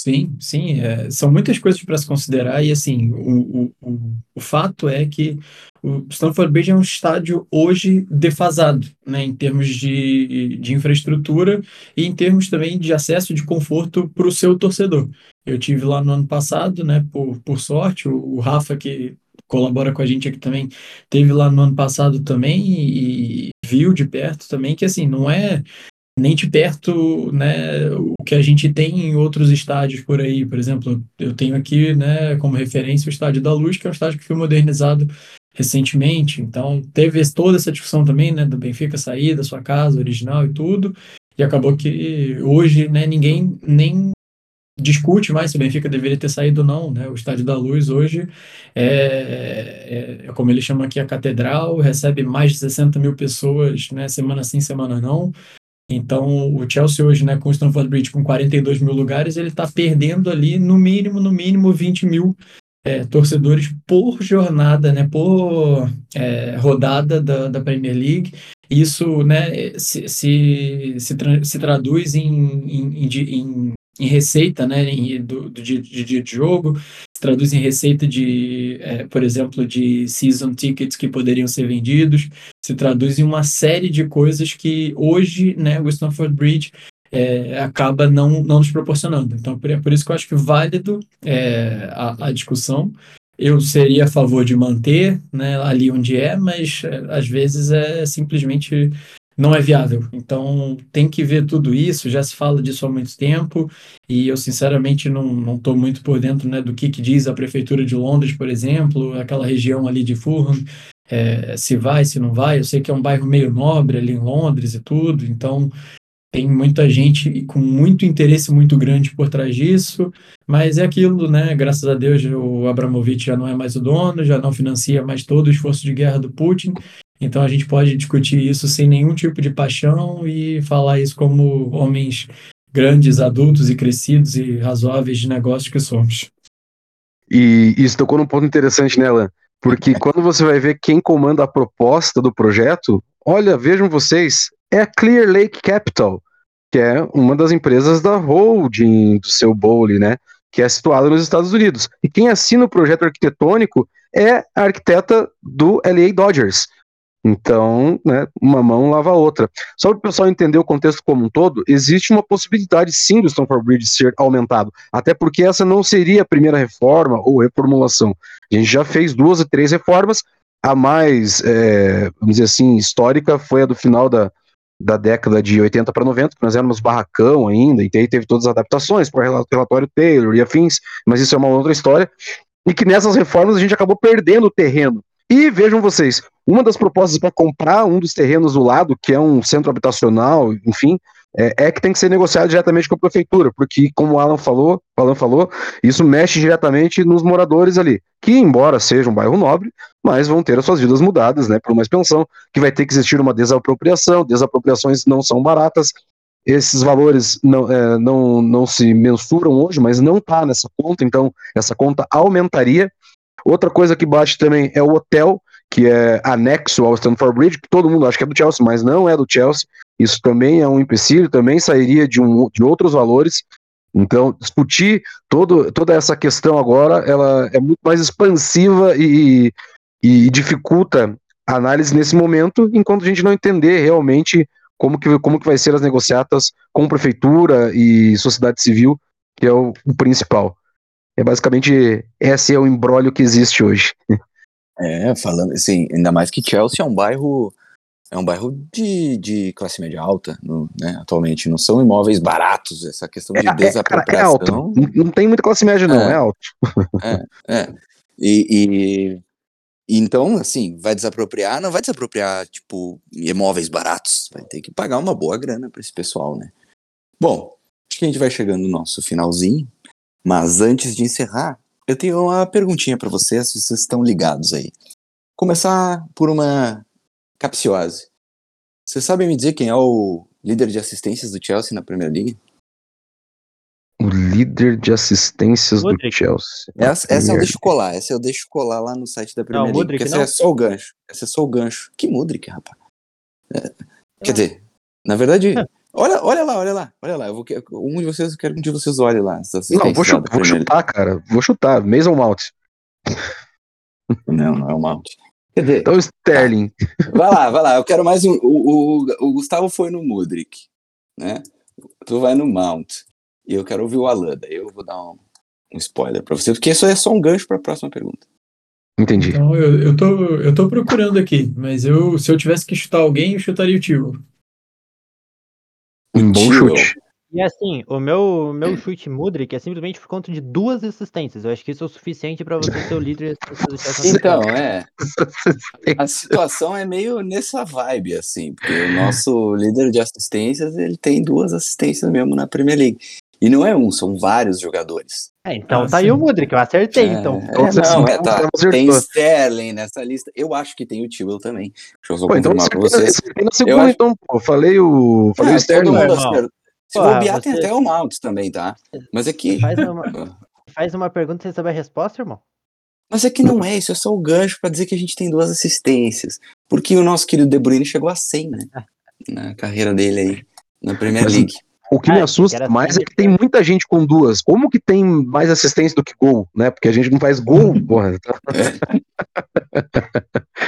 Sim, sim, é, são muitas coisas para se considerar e assim, o, o, o, fato é que o Stanford Bridge é um estádio hoje defasado, né, em termos de, de infraestrutura e em termos também de acesso de conforto para o seu torcedor. Eu tive lá no ano passado, né, por, por sorte, o, o Rafa que colabora com a gente aqui também, teve lá no ano passado também e, e viu de perto também que assim, não é nem de perto né, o que a gente tem em outros estádios por aí. Por exemplo, eu tenho aqui né, como referência o Estádio da Luz, que é um estádio que foi modernizado recentemente. Então, teve toda essa discussão também né, do Benfica sair da sua casa original e tudo. E acabou que hoje né, ninguém nem discute mais se o Benfica deveria ter saído ou não. Né? O Estádio da Luz hoje é, é, é, como ele chama aqui, a catedral, recebe mais de 60 mil pessoas né, semana sim, semana não. Então, o Chelsea hoje, né, com o Stamford Bridge com 42 mil lugares, ele está perdendo ali, no mínimo, no mínimo, 20 mil é, torcedores por jornada, né, por é, rodada da, da Premier League. Isso né, se, se, se, tra se traduz em, em, em, em, receita né, em, do, do dia, de, de jogo, se traduz em receita de, é, por exemplo, de season tickets que poderiam ser vendidos, se traduz em uma série de coisas que hoje né, o Stanford Bridge é, acaba não, não nos proporcionando. Então, por, por isso que eu acho que válido é, a, a, discussão. Eu seria a favor de manter né, ali onde é, mas é, às vezes é simplesmente não é viável. Então tem que ver tudo isso, já se fala disso há muito tempo, e eu sinceramente não estou muito por dentro né, do que, que diz a Prefeitura de Londres, por exemplo, aquela região ali de Fulham, é, se vai, se não vai. Eu sei que é um bairro meio nobre ali em Londres e tudo, então tem muita gente com muito interesse muito grande por trás disso, mas é aquilo, né? Graças a Deus o Abramovich já não é mais o dono, já não financia mais todo o esforço de guerra do Putin, então a gente pode discutir isso sem nenhum tipo de paixão e falar isso como homens grandes, adultos e crescidos e razoáveis de negócios que somos. E isso tocou num ponto interessante nela, porque quando você vai ver quem comanda a proposta do projeto, olha, vejam vocês, é a Clear Lake Capital, que é uma das empresas da holding do seu Bowley, né? Que é situada nos Estados Unidos. E quem assina o projeto arquitetônico é a arquiteta do LA Dodgers. Então, né, uma mão lava a outra. Só para o pessoal entender o contexto como um todo, existe uma possibilidade sim do Stamford Bridge ser aumentado, até porque essa não seria a primeira reforma ou reformulação. A gente já fez duas ou três reformas, a mais, é, vamos dizer assim, histórica foi a do final da, da década de 80 para 90, que nós éramos barracão ainda, e teve todas as adaptações para o relatório Taylor e afins, mas isso é uma outra história, e que nessas reformas a gente acabou perdendo o terreno. E vejam vocês, uma das propostas para comprar um dos terrenos do lado, que é um centro habitacional, enfim, é, é, que tem que ser negociado diretamente com a prefeitura, porque, como o Alan falou, Alan falou, isso mexe diretamente nos moradores ali, que, embora seja um bairro nobre, mas vão ter as suas vidas mudadas, né, por uma expansão, que vai ter que existir uma desapropriação, desapropriações não são baratas, esses valores não, é, não, não se mensuram hoje, mas não está nessa conta, então essa conta aumentaria. Outra coisa que bate também é o hotel, que é anexo ao Stanford Bridge, que todo mundo acha que é do Chelsea, mas não é do Chelsea. Isso também é um empecilho, também sairia de, um, de outros valores. Então, discutir todo, toda essa questão agora, ela é muito mais expansiva e, e dificulta a análise nesse momento, enquanto a gente não entender realmente como que, como que vai ser as negociatas com prefeitura e sociedade civil, que é o, o principal. É basicamente esse é o embrólio que existe hoje. É, falando assim, ainda mais que Chelsea é um bairro é um bairro de, de classe média alta, no, né, atualmente. Não são imóveis baratos, essa questão de é, desapropriação. É, é alto. Não, não tem muita classe média, não, é, é alto. É, é. E, e, então, assim, vai desapropriar, não vai desapropriar, tipo, imóveis baratos. Vai ter que pagar uma boa grana para esse pessoal, né? Bom, acho que a gente vai chegando no nosso finalzinho. Mas antes de encerrar, eu tenho uma perguntinha para vocês, se vocês estão ligados aí. Começar por uma capciosa. Vocês sabem me dizer quem é o líder de assistências do Chelsea na Premier League? O líder de assistências do Chelsea. Essa, essa eu deixo colar, essa eu deixo colar lá no site da Premier não, League, porque essa não? é só o gancho. Essa é só o gancho. Que Mudrik, rapaz. É, quer dizer, na verdade, olha, olha lá, olha lá, olha lá. Eu vou, um de vocês, eu quero que um de vocês olhe lá. Não, vou, chutar, vou chutar, cara. Vou chutar. Mason Mount. Não, não é o Mount. Quer dizer, então, Sterling. Vai lá, vai lá. Eu quero mais um. O, o, o Gustavo foi no Mudrik, né? Tu vai no Mount. E eu quero ouvir o Alan. Daí eu vou dar um, um spoiler pra você, porque isso é só um gancho pra próxima pergunta. Entendi. Então, eu, eu, tô, eu tô procurando aqui, mas eu, se eu tivesse que chutar alguém, eu chutaria o Tio. Um bom chute. E assim, o meu, meu chute Mudrik é simplesmente por conta de duas assistências. Eu acho que isso é o suficiente para você ser o líder. Então, é. A situação é meio nessa vibe, assim, porque o nosso líder de assistências, ele tem duas assistências mesmo na Premier League. E não é um, são vários jogadores. É, então ah, tá aí o Mudrik, eu acertei, é, então. É, não, é, tá. Tem Sterling nessa lista. Eu acho que tem o Tibble também. Deixa eu só pô, então confirmar então, pra vocês. Na segunda, acho... então, pô, falei o, falei é, o Sterling. Se Porra, bobear, você... tem até o Mount também, tá? Mas é que. Faz uma, faz uma pergunta e você sabe a resposta, irmão? Mas é que não é, isso é só o gancho para dizer que a gente tem duas assistências. Porque o nosso querido De Bruyne chegou a 100, né? Na carreira dele aí, na Premier League. O que me ah, assusta mais é que tem muita gente com duas. Como que tem mais assistência do que gol, né? Porque a gente não faz gol, porra.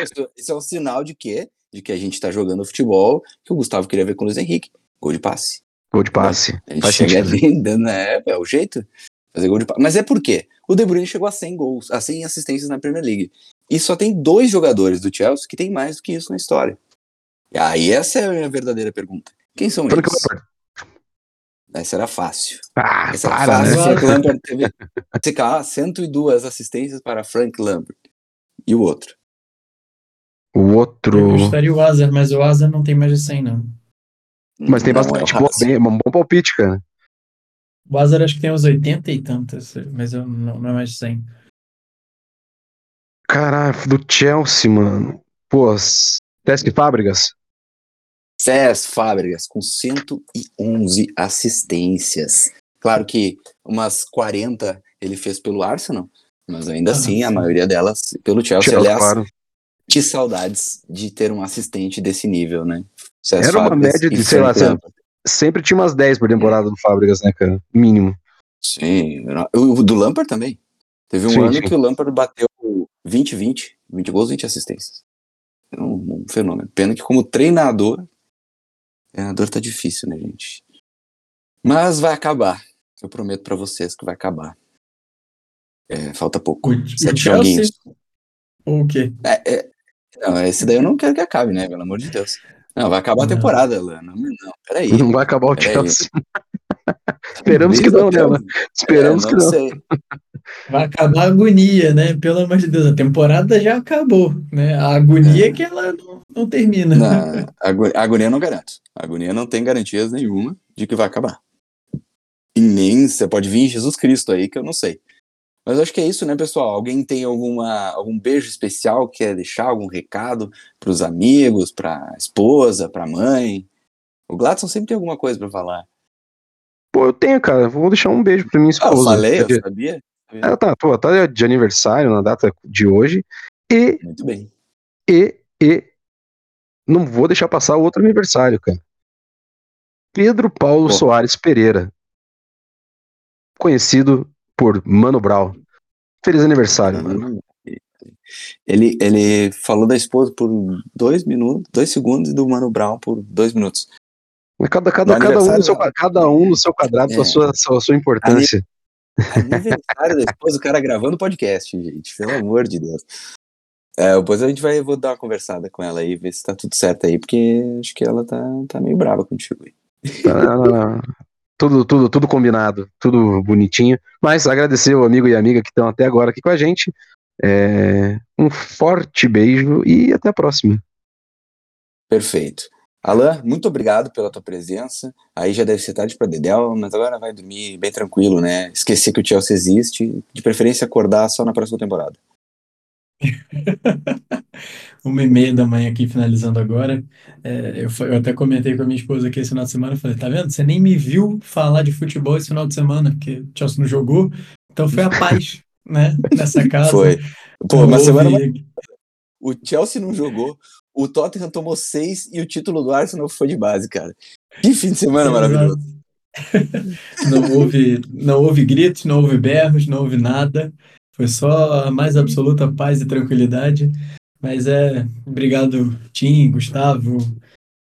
Isso, isso, é um sinal de que, de que a gente tá jogando futebol que o Gustavo queria ver com o Luiz Henrique. Gol de passe. Gol de passe. A gente Faz chega ali, né? É o jeito. Fazer gol de passe. Mas é por quê? O De Bruyne chegou a 100 gols, a 100 assistências na Premier League. E só tem dois jogadores do Chelsea que tem mais do que isso na história. Aí essa é a minha verdadeira pergunta. Quem são Frank eles? Lampard. Essa era fácil. Ah, Essa era para, fácil. né? Frank Lampard teve lá, 102 assistências para Frank Lampard. E o outro? O outro. Eu gostaria o Azar, mas o Azar não tem mais de 100, não. Mas tem Não, bastante é bem, um bom palpite, cara. O Azar acho que tem uns 80 e tantas, mas eu não, não é mais de 100. Caralho, do Chelsea, mano. Pô, Teste Fábricas. Cés Fábricas com 111 assistências. Claro que umas 40 ele fez pelo Arsenal, mas ainda Ah, assim a sim. maioria delas pelo Chelsea. Chelsea, Aliás, claro. que saudades de ter um assistente desse nível, né? Cés Era uma Fábricas média de, sei lá, Lampard. Sempre tinha umas 10 por temporada do Fábricas, né, cara? Mínimo. Sim, o o do Lampard também. Teve um Sim, ano sim. que o Lampard bateu 20-20, 20 gols, 20 assistências. É um, um fenômeno. Pena que como treinador, treinador tá difícil, né, gente? Mas vai acabar. Eu prometo pra vocês que vai acabar. É, falta pouco. O, Sete joguinhos. ou o quê? É, é, não, esse daí eu não quero que acabe, né? Pelo amor de Deus. Não, vai acabar a Não. temporada, Lana. Não, peraí. Não vai acabar o. Chelsea. Esperamos que não, né. Alan? Esperamos É, que não. sei. Vai acabar a agonia, né? Pelo amor de Deus, a temporada já acabou, né? A agonia é que ela não, não termina. Não, a ago- a agonia não garanto. A agonia não tem garantias nenhuma de que vai acabar. E nem você pode vir Jesus Cristo aí, que eu não sei. Mas acho que é isso, né, pessoal? Alguém tem alguma, algum beijo especial, quer deixar algum recado pros amigos, pra esposa, pra mãe? O Gladson sempre tem alguma coisa pra falar. Pô, eu tenho, cara. Vou deixar um beijo pra minha Ah, eu esposa. falei, eu sabia? Ela tá, pô, tá de aniversário na data de hoje. E, Muito bem. e, e. Não vou deixar passar o outro aniversário, cara. Pedro Paulo Pô. Soares Pereira. Conhecido por Mano Brown. Feliz aniversário, mano. Ele, ele falou da esposa por dois minutos, dois segundos e do Mano Brown por dois minutos. Cada, cada, No cada, um seu, não. cada um no seu quadrado É. sua, sua, sua importância. Aniversário da esposa, o cara gravando podcast, gente. Pelo amor de Deus. É, depois a gente vai vou dar uma conversada com ela aí, ver se tá tudo certo aí, porque acho que ela tá, tá meio brava contigo aí. Ah, tudo, tudo, tudo combinado, tudo bonitinho. Mas agradecer o amigo e amiga que estão até agora aqui com a gente. É, um forte beijo e até a próxima. Perfeito. Alan, muito obrigado pela tua presença. Aí já deve ser tarde pra Dedel, mas agora vai dormir bem tranquilo, né? Esquecer que o Chelsea existe, de preferência acordar só na próxima temporada. Uma e meia da manhã aqui, finalizando agora. É, eu, eu até comentei com a minha esposa aqui esse final de semana. Falei, tá vendo? Você nem me viu falar de futebol esse final de semana, porque o Chelsea não jogou. Então foi a paz, né? Nessa casa. Foi. Pô, uma semana o Chelsea não jogou, o Tottenham tomou seis e o título do Arsenal foi de base, cara. Que fim de semana maravilhoso. Não houve, não houve gritos, não houve berros, não houve nada. Foi só a mais absoluta paz e tranquilidade. Mas é, obrigado, Tim, Gustavo,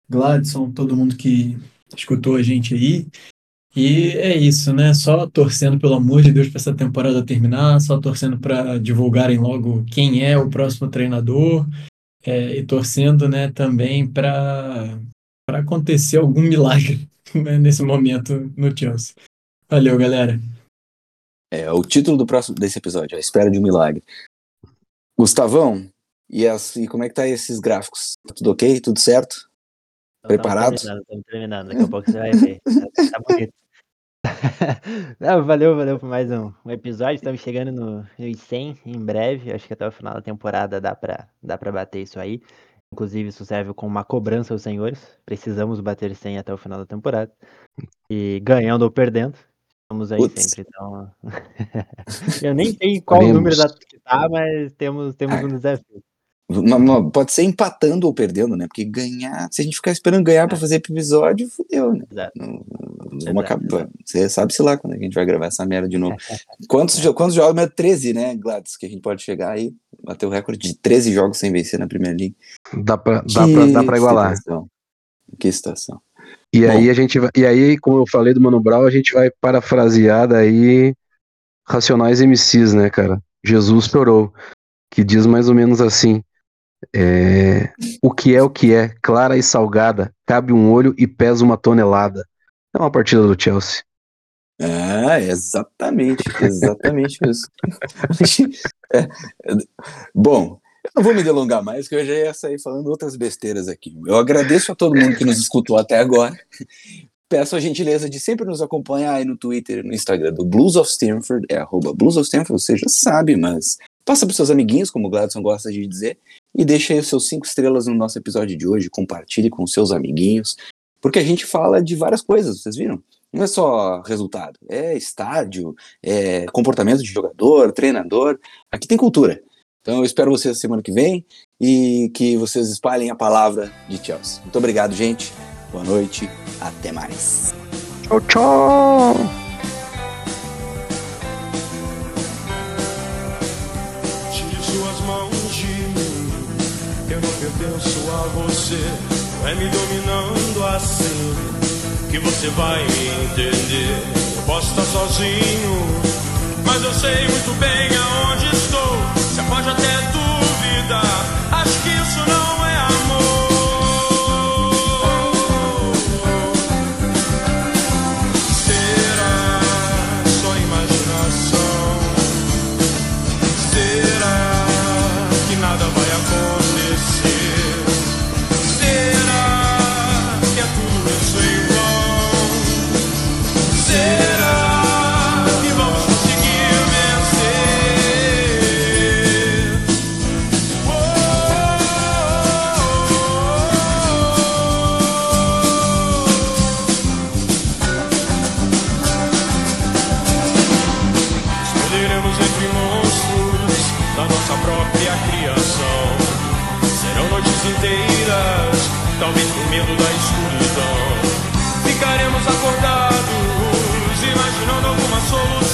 Gladson, todo mundo que escutou a gente aí. E é isso, né? Só torcendo, pelo amor de Deus, para essa temporada terminar, só torcendo para divulgarem logo quem é o próximo treinador, é, e torcendo, né, também para para acontecer algum milagre né, nesse momento no Chelsea. Valeu, galera. É o título do próximo desse episódio, a espera de um milagre. Gustavão, e, as, e como é que tá esses gráficos? Tá tudo ok? Tudo certo? Preparado? Estamos terminando, terminando. Daqui a pouco você vai ver. Tá, tá bonito. Não, valeu, valeu por mais um, um episódio. Estamos chegando no, nos 100 em breve. Acho que até o final da temporada dá pra, dá pra bater isso aí. Inclusive, isso serve como uma cobrança aos senhores. Precisamos bater 100 até o final da temporada. E ganhando ou perdendo. Estamos aí Putz. sempre. Então, eu nem sei qual Faremos. número da que tá, mas temos, temos um desafio. Pode ser empatando ou perdendo, né? Porque ganhar, se a gente ficar esperando ganhar pra fazer episódio, fudeu, né? Exato. Não- Vamos Exato. acabar. Você sabe se lá quando a gente vai gravar essa merda de novo. Quantos, jo- quantos jogos? Mas 13, né, Gladys? Que a gente pode chegar aí, bater o recorde de 13 jogos sem vencer na Primeira League. Dá pra, dá pra, dá pra igualar. Situação. Que situação. E Bom. aí a gente vai, e aí, como eu falei do Mano Brown, a gente vai parafrasear daí Racionais MCs, né, cara? Jesus chorou, que diz mais ou menos assim: É... O que é o que é, clara e salgada, cabe um olho e pesa uma tonelada. É uma partida do Chelsea. Ah, exatamente, exatamente isso. é, bom, eu não vou me delongar mais, que eu já ia sair falando outras besteiras aqui. Eu agradeço a todo mundo que nos escutou até agora. Peço a gentileza de sempre nos acompanhar aí no Twitter, no Instagram do Blues of Stanford, é arroba Blues of Stanford, você já sabe, mas passa para seus amiguinhos, como o Gladson gosta de dizer, e deixa aí os seus cinco estrelas no nosso episódio de hoje, compartilhe com seus amiguinhos, porque a gente fala de várias coisas, vocês viram? Não é só resultado, é estádio, é comportamento de jogador, treinador, aqui tem cultura. Então eu espero vocês semana que vem e que vocês espalhem a palavra de Chelsea. Muito obrigado, gente. Boa noite. Até mais. Tchau, tchau. Pertenço a você. É me dominando assim que você vai entender. Eu posso estar sozinho, mas eu sei muito bem aonde estou. Você pode até duvidar, acho que isso não é talvez por medo da escuridão. Ficaremos acordados, imaginando alguma solução.